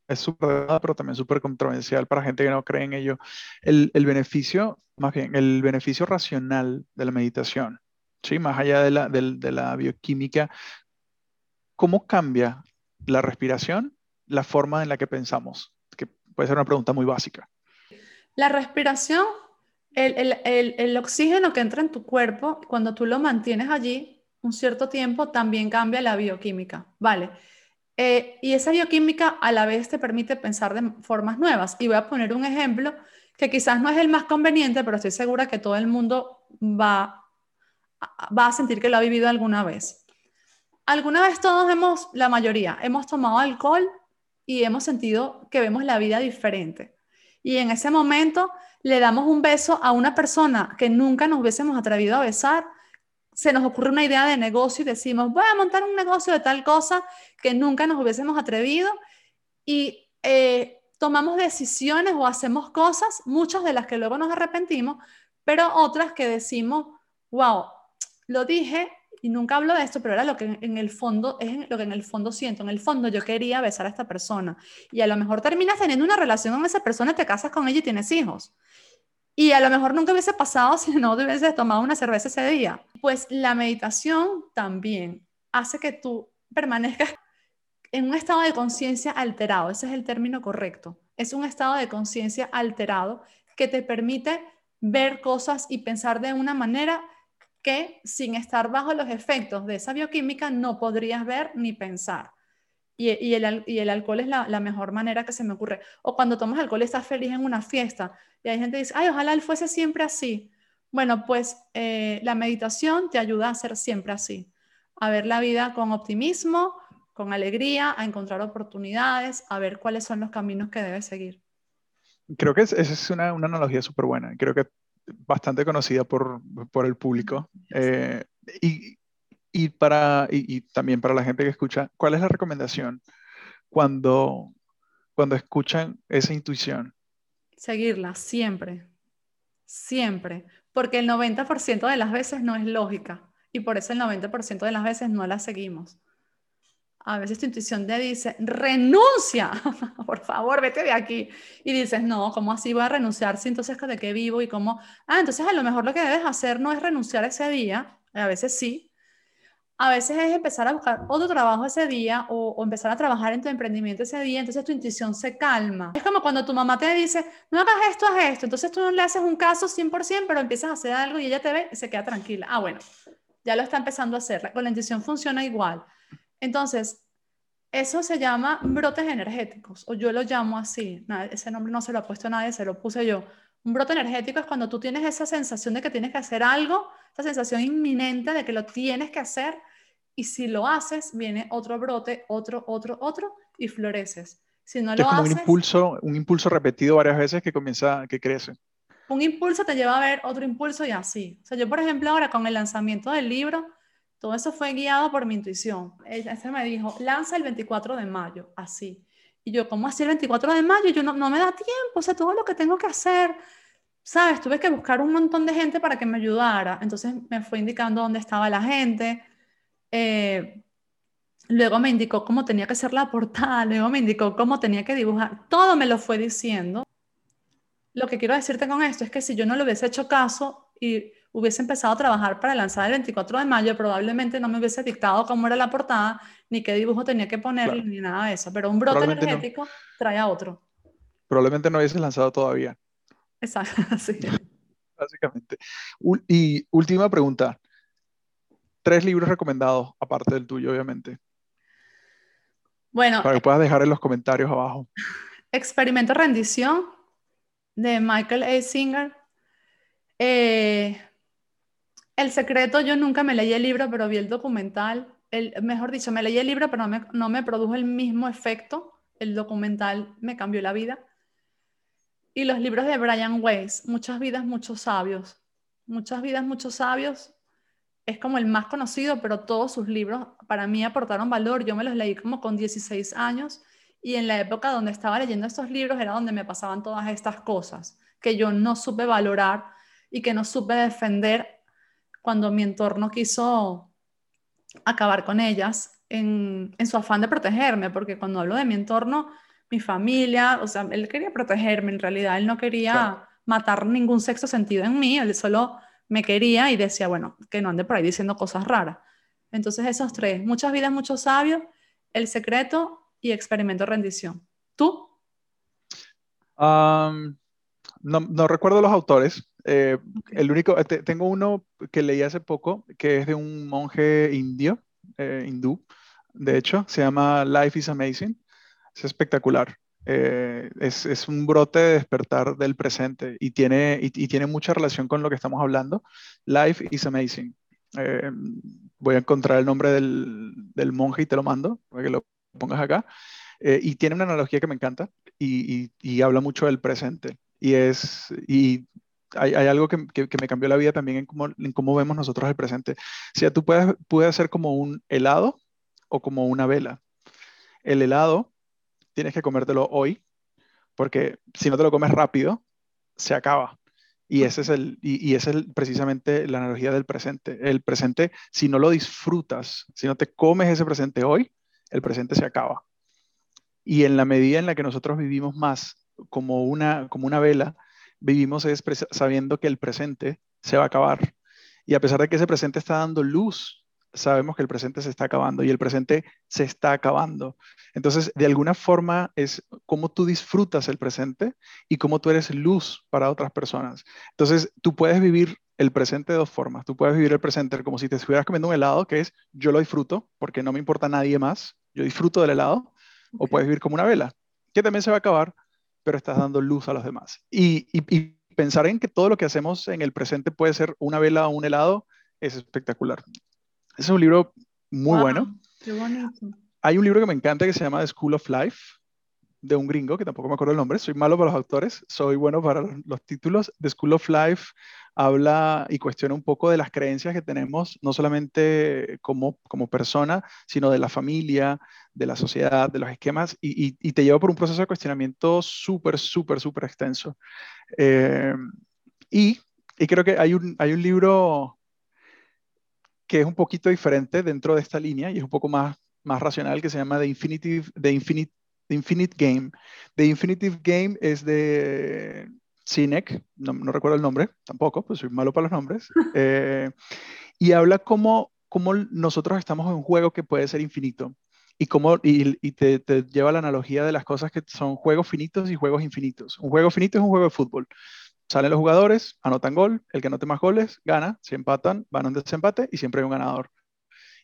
Speaker 2: es súper, pero también súper controversial para gente que no cree en ello, el, el, beneficio, más bien, el beneficio racional de la meditación, ¿sí? Más allá de la, de, de la bioquímica, ¿cómo cambia la respiración la forma en la que pensamos? Que puede ser una pregunta muy básica.
Speaker 1: La respiración, el, oxígeno que entra en tu cuerpo, cuando tú lo mantienes allí un cierto tiempo, también cambia la bioquímica, ¿vale? Eh, y esa bioquímica a la vez te permite pensar de formas nuevas. Y voy a poner un ejemplo que quizás no es el más conveniente, pero estoy segura que todo el mundo va, va a sentir que lo ha vivido alguna vez. Alguna vez todos hemos, la mayoría, hemos tomado alcohol y hemos sentido que vemos la vida diferente y en ese momento le damos un beso a una persona que nunca nos hubiésemos atrevido a besar, se nos ocurre una idea de negocio y decimos, voy a montar un negocio de tal cosa que nunca nos hubiésemos atrevido y eh, tomamos decisiones o hacemos cosas, muchas de las que luego nos arrepentimos, pero otras que decimos, wow, lo dije y nunca hablo de esto, pero era lo que en el fondo es lo que en el fondo siento. En el fondo yo quería besar a esta persona y a lo mejor terminas teniendo una relación con esa persona, te casas con ella y tienes hijos. Y a lo mejor nunca hubiese pasado [LAUGHS] si no te hubieses tomado una cerveza ese día. Pues la meditación también hace que tú permanezcas en un estado de conciencia alterado. Ese es el término correcto. Es un estado de conciencia alterado que te permite ver cosas y pensar de una manera que sin estar bajo los efectos de esa bioquímica no podrías ver ni pensar. Y, el, alcohol es la, mejor manera que se me ocurre. O cuando tomas alcohol estás feliz en una fiesta y hay gente que dice, ay, ojalá él fuese siempre así. Bueno, pues eh, la meditación te ayuda a ser siempre así, a ver la vida con optimismo, con alegría, a encontrar oportunidades, a ver cuáles son los caminos que debes seguir.
Speaker 2: Creo que esa es una, analogía súper buena. Creo que bastante conocida por, por el público. Eh, y, y, para, y, también para la gente que escucha, ¿cuál es la recomendación cuando, cuando escuchan esa intuición?
Speaker 1: Seguirla siempre, siempre, porque el 90% de las veces no es lógica y por eso el 90% de las veces no la seguimos a veces tu intuición te dice, renuncia, [LAUGHS] por favor, vete de aquí. Y dices, no, ¿cómo así voy a renunciar? Si entonces, ¿de qué vivo? Y cómo, ah, entonces a lo mejor lo que debes hacer no es renunciar ese día, a veces sí. A veces es empezar a buscar otro trabajo ese día o, o empezar a trabajar en tu emprendimiento ese día, entonces tu intuición se calma. Es como cuando tu mamá te dice, no hagas esto, haz esto, entonces tú no le haces un caso 100%, pero empiezas a hacer algo y ella te ve y se queda tranquila. Ah, bueno, ya lo está empezando a hacer. Con la intuición funciona igual entonces, eso se llama brotes energéticos, o yo lo llamo así. ese nombre no se lo ha puesto nadie, se lo puse yo. Un brote energético es cuando tú tienes esa sensación de que tienes que hacer algo, esa sensación inminente de que lo tienes que hacer, y si lo haces, viene otro brote, otro, otro, otro, y floreces. Si no lo
Speaker 2: es como un impulso, un impulso repetido varias veces que comienza, que crece.
Speaker 1: Un impulso te lleva a ver otro impulso y así. O sea, yo, por ejemplo, ahora con el lanzamiento del libro, todo eso fue guiado por mi intuición. Ella me dijo, lanza el 24 de mayo, así. Y yo, ¿cómo así el 24 de mayo? Yo no, no me da tiempo, o sea, todo lo que tengo que hacer. ¿Sabes? Tuve que buscar un montón de gente para que me ayudara. Entonces me fue indicando dónde estaba la gente. Eh, luego me indicó cómo tenía que ser la portada. Luego me indicó cómo tenía que dibujar. Todo me lo fue diciendo. Lo que quiero decirte con esto es que si yo no le hubiese hecho caso y hubiese empezado a trabajar para lanzar el 24 de mayo, probablemente no me hubiese dictado cómo era la portada, ni qué dibujo tenía que poner, ni nada de eso. Pero un brote energético trae a otro.
Speaker 2: Probablemente no hubiese lanzado todavía.
Speaker 1: Exacto, [LAUGHS] sí. [LAUGHS]
Speaker 2: Básicamente. y última pregunta. Tres libros recomendados, aparte del tuyo, obviamente.
Speaker 1: Bueno.
Speaker 2: Para que puedas dejar en los comentarios abajo. [LAUGHS]
Speaker 1: Experimento Rendición de Michael A. Singer. Eh, el secreto, yo nunca me leí el libro, pero vi el documental. El, mejor dicho, me leí el libro, pero no me, no me produjo el mismo efecto. El documental me cambió la vida. Y los libros de Brian Weiss, Muchas vidas, muchos sabios. Muchas vidas, muchos sabios. es como el más conocido, pero todos sus libros para mí aportaron valor. Yo me los leí como con 16 años y en la época donde estaba leyendo estos libros era donde me pasaban todas estas cosas que yo no supe valorar y que no supe defender cuando mi entorno quiso acabar con ellas en, su afán de protegerme, porque cuando hablo de mi entorno, mi familia, o sea, él quería protegerme en realidad, él no quería matar ningún sexo sentido en mí, él solo me quería y decía, bueno, que no ande por ahí diciendo cosas raras. Entonces esos tres, muchas vidas, muchos sabios, el secreto y experimento rendición. ¿Tú?
Speaker 2: no, recuerdo los autores. Eh, el único, tengo uno que leí hace poco, que es de un monje indio, eh, hindú, de hecho, se llama Life is Amazing. Es espectacular. Eh, es, un brote de despertar del presente y tiene, y, tiene mucha relación con lo que estamos hablando. Life is amazing. Voy a encontrar el nombre del, del, monje y te lo mando para que lo pongas acá. Y tiene una analogía que me encanta y, y, habla mucho del presente. Y, es, y hay, algo que, que, me cambió la vida también en cómo, cómo vemos nosotros el presente. O sea, tú puedes, puedes hacer como un helado o como una vela. El helado tienes que comértelo hoy, porque si no te lo comes rápido, se acaba. Y ese es, el, y, es el, precisamente la analogía del presente. El presente, si no lo disfrutas, si no te comes ese presente hoy, el presente se acaba. Y en la medida en la que nosotros vivimos más como una, como una vela, vivimos es sabiendo que el presente se va a acabar. Y a pesar de que ese presente está dando luz sabemos que el presente se está acabando y el presente se está acabando. Entonces, de alguna forma es cómo tú disfrutas el presente y cómo tú eres luz para otras personas. Entonces, tú puedes vivir el presente de dos formas. Tú puedes vivir el presente como si te estuvieras comiendo un helado, que es yo lo disfruto porque no me importa nadie más, yo disfruto del helado, o puedes vivir como una vela, que también se va a acabar, pero estás dando luz a los demás. Y, y pensar en que todo lo que hacemos en el presente puede ser una vela o un helado es espectacular es un libro muy bueno.
Speaker 1: Qué bonito.
Speaker 2: Hay un libro que me encanta que se llama The School of Life, de un gringo, que tampoco me acuerdo el nombre. Soy malo para los autores, soy bueno para los títulos. The School of Life habla y cuestiona un poco de las creencias que tenemos, no solamente como, como persona, sino de la familia, de la sociedad, de los esquemas, y, y, te lleva por un proceso de cuestionamiento súper, súper, súper extenso. Eh, y, y, creo que hay un, hay un libro que es un poquito diferente dentro de esta línea y es un poco más, más racional, que se llama The Infinitive, The Infinite, Infinite Game. The Infinitive Game es de Sinek, no, no, recuerdo el nombre tampoco, pues soy malo para los nombres, [LAUGHS] eh, y habla cómo, cómo nosotros estamos en un juego que puede ser infinito y, cómo, y, y te, te, lleva la analogía de las cosas que son juegos finitos y juegos infinitos. Un juego finito es un juego de fútbol. Salen los jugadores, anotan gol, el que anote más goles gana, si empatan, van a un desempate y siempre hay un ganador.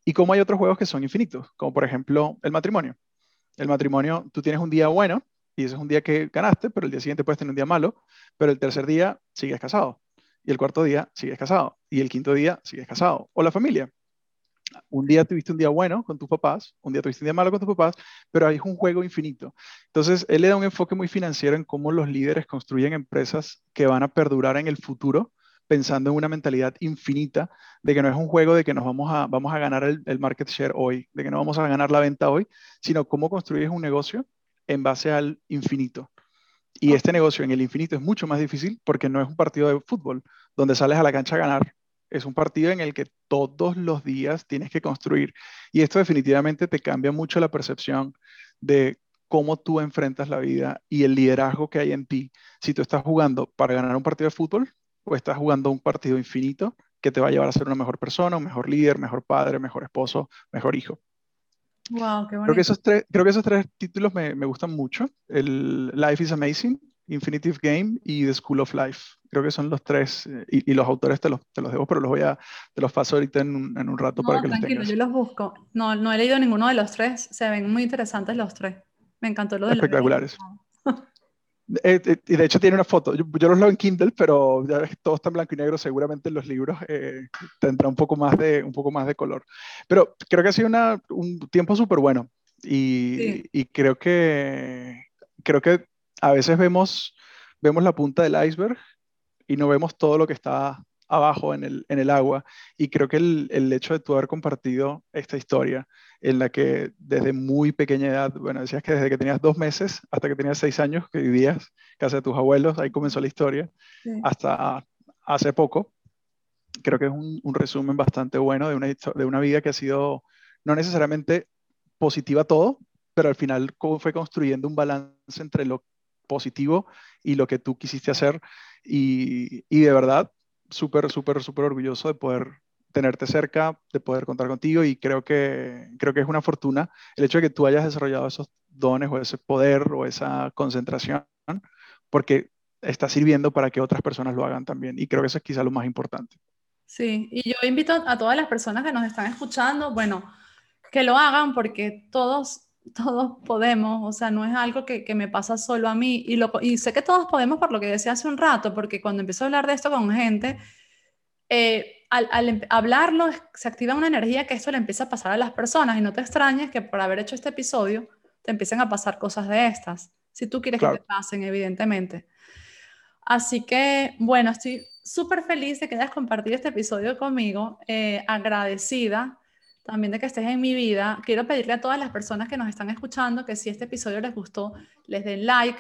Speaker 2: Y como hay otros juegos que son infinitos, como por ejemplo el matrimonio. El matrimonio, tú tienes un día bueno y ese es un día que ganaste, pero el día siguiente puedes tener un día malo, pero el tercer día sigues casado. Y el cuarto día sigues casado. Y el quinto día sigues casado. O la familia un día tuviste un día bueno con tus papás, un día tuviste un día malo con tus papás, pero hay un juego infinito. Entonces, él le da un enfoque muy financiero en cómo los líderes construyen empresas que van a perdurar en el futuro, pensando en una mentalidad infinita, de que no es un juego de que nos vamos a, vamos a ganar el, market share hoy, de que no vamos a ganar la venta hoy, sino cómo construyes un negocio en base al infinito. Y este negocio en el infinito es mucho más difícil porque no es un partido de fútbol donde sales a la cancha a ganar es un partido en el que todos los días tienes que construir. Y esto definitivamente te cambia mucho la percepción de cómo tú enfrentas la vida y el liderazgo que hay en ti. Si tú estás jugando para ganar un partido de fútbol o estás jugando un partido infinito que te va a llevar a ser una mejor persona, un mejor líder, mejor padre, mejor esposo, mejor hijo.
Speaker 1: Wow, qué bonito.
Speaker 2: Creo que esos tres, creo que esos tres títulos me, me gustan mucho. El Life is Amazing, Infinitive Game y The School of Life. Creo que son los tres, eh, y, los autores te los, te los debo, pero los voy a, te los paso ahorita en un, en un rato para que los tengas.
Speaker 1: yo los busco. No, no he leído ninguno de los tres, se ven muy interesantes los tres. Me encantó lo de
Speaker 2: Espectaculares. Eh, eh, y de hecho tiene una foto, yo, los leo en Kindle, pero ya ves, todo está en blanco y negro, seguramente en los libros tendrá un poco, más de, un poco más de color. Pero creo que ha sido una, un tiempo súper bueno y, y creo que creo que a veces vemos, vemos la punta del iceberg y no vemos todo lo que está abajo en el, en el agua. Y creo que el, el, hecho de tú haber compartido esta historia en la que desde muy pequeña edad, bueno, decías que desde que tenías dos meses hasta que tenías seis años que vivías casa de tus abuelos, ahí comenzó la historia, hasta hace poco, creo que es un, un, resumen bastante bueno de una, de una vida que ha sido no necesariamente positiva todo, pero al final fue construyendo un balance entre lo positivo y lo que tú quisiste hacer. Y, y de verdad, súper, súper, súper orgulloso de poder tenerte cerca, de poder contar contigo y creo que, creo que es una fortuna el hecho de que tú hayas desarrollado esos dones o ese poder o esa concentración, porque está sirviendo para que otras personas lo hagan también. Y creo que eso es quizá lo más importante.
Speaker 1: Sí, y yo invito a todas las personas que nos están escuchando, bueno, que lo hagan porque todos todos podemos, o sea, no es algo que, que me pasa solo a mí. Y, lo, y, sé que todos podemos por lo que decía hace un rato, porque cuando empiezo a hablar de esto con gente, eh, al, al, em, hablarlo se activa una energía que esto le empieza a pasar a las personas y no te extrañes que por haber hecho este episodio te empiecen a pasar cosas de estas, si tú quieres claro. que te pasen, evidentemente. Así que, bueno, estoy súper feliz de que hayas compartido este episodio conmigo, eh, agradecida también de que estés en mi vida. Quiero pedirle a todas las personas que nos están escuchando que si este episodio les gustó, les den like,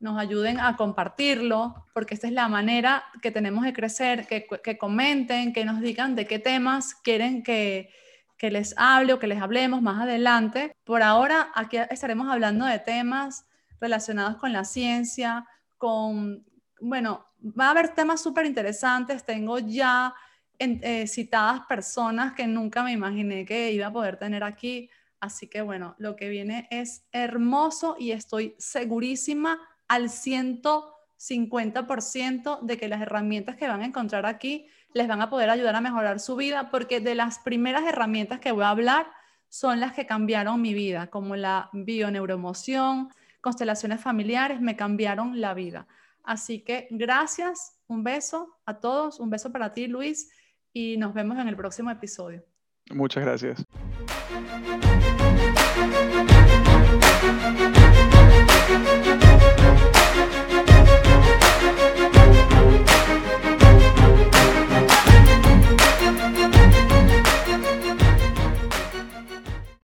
Speaker 1: nos ayuden a compartirlo, porque esta es la manera que tenemos de crecer, que, que comenten, que nos digan de qué temas quieren que, que les hable o que les hablemos más adelante. Por ahora, aquí estaremos hablando de temas relacionados con la ciencia, con, bueno, va a haber temas súper interesantes. Tengo ya en, eh, citadas personas que nunca me imaginé que iba a poder tener aquí. Así que bueno, lo que viene es hermoso y estoy segurísima al 150% de que las herramientas que van a encontrar aquí les van a poder ayudar a mejorar su vida, porque de las primeras herramientas que voy a hablar son las que cambiaron mi vida, como la bioneuromoción, constelaciones familiares, me cambiaron la vida. Así que gracias, un beso a todos, un beso para ti, Luis y nos vemos en el próximo episodio.
Speaker 2: Muchas gracias.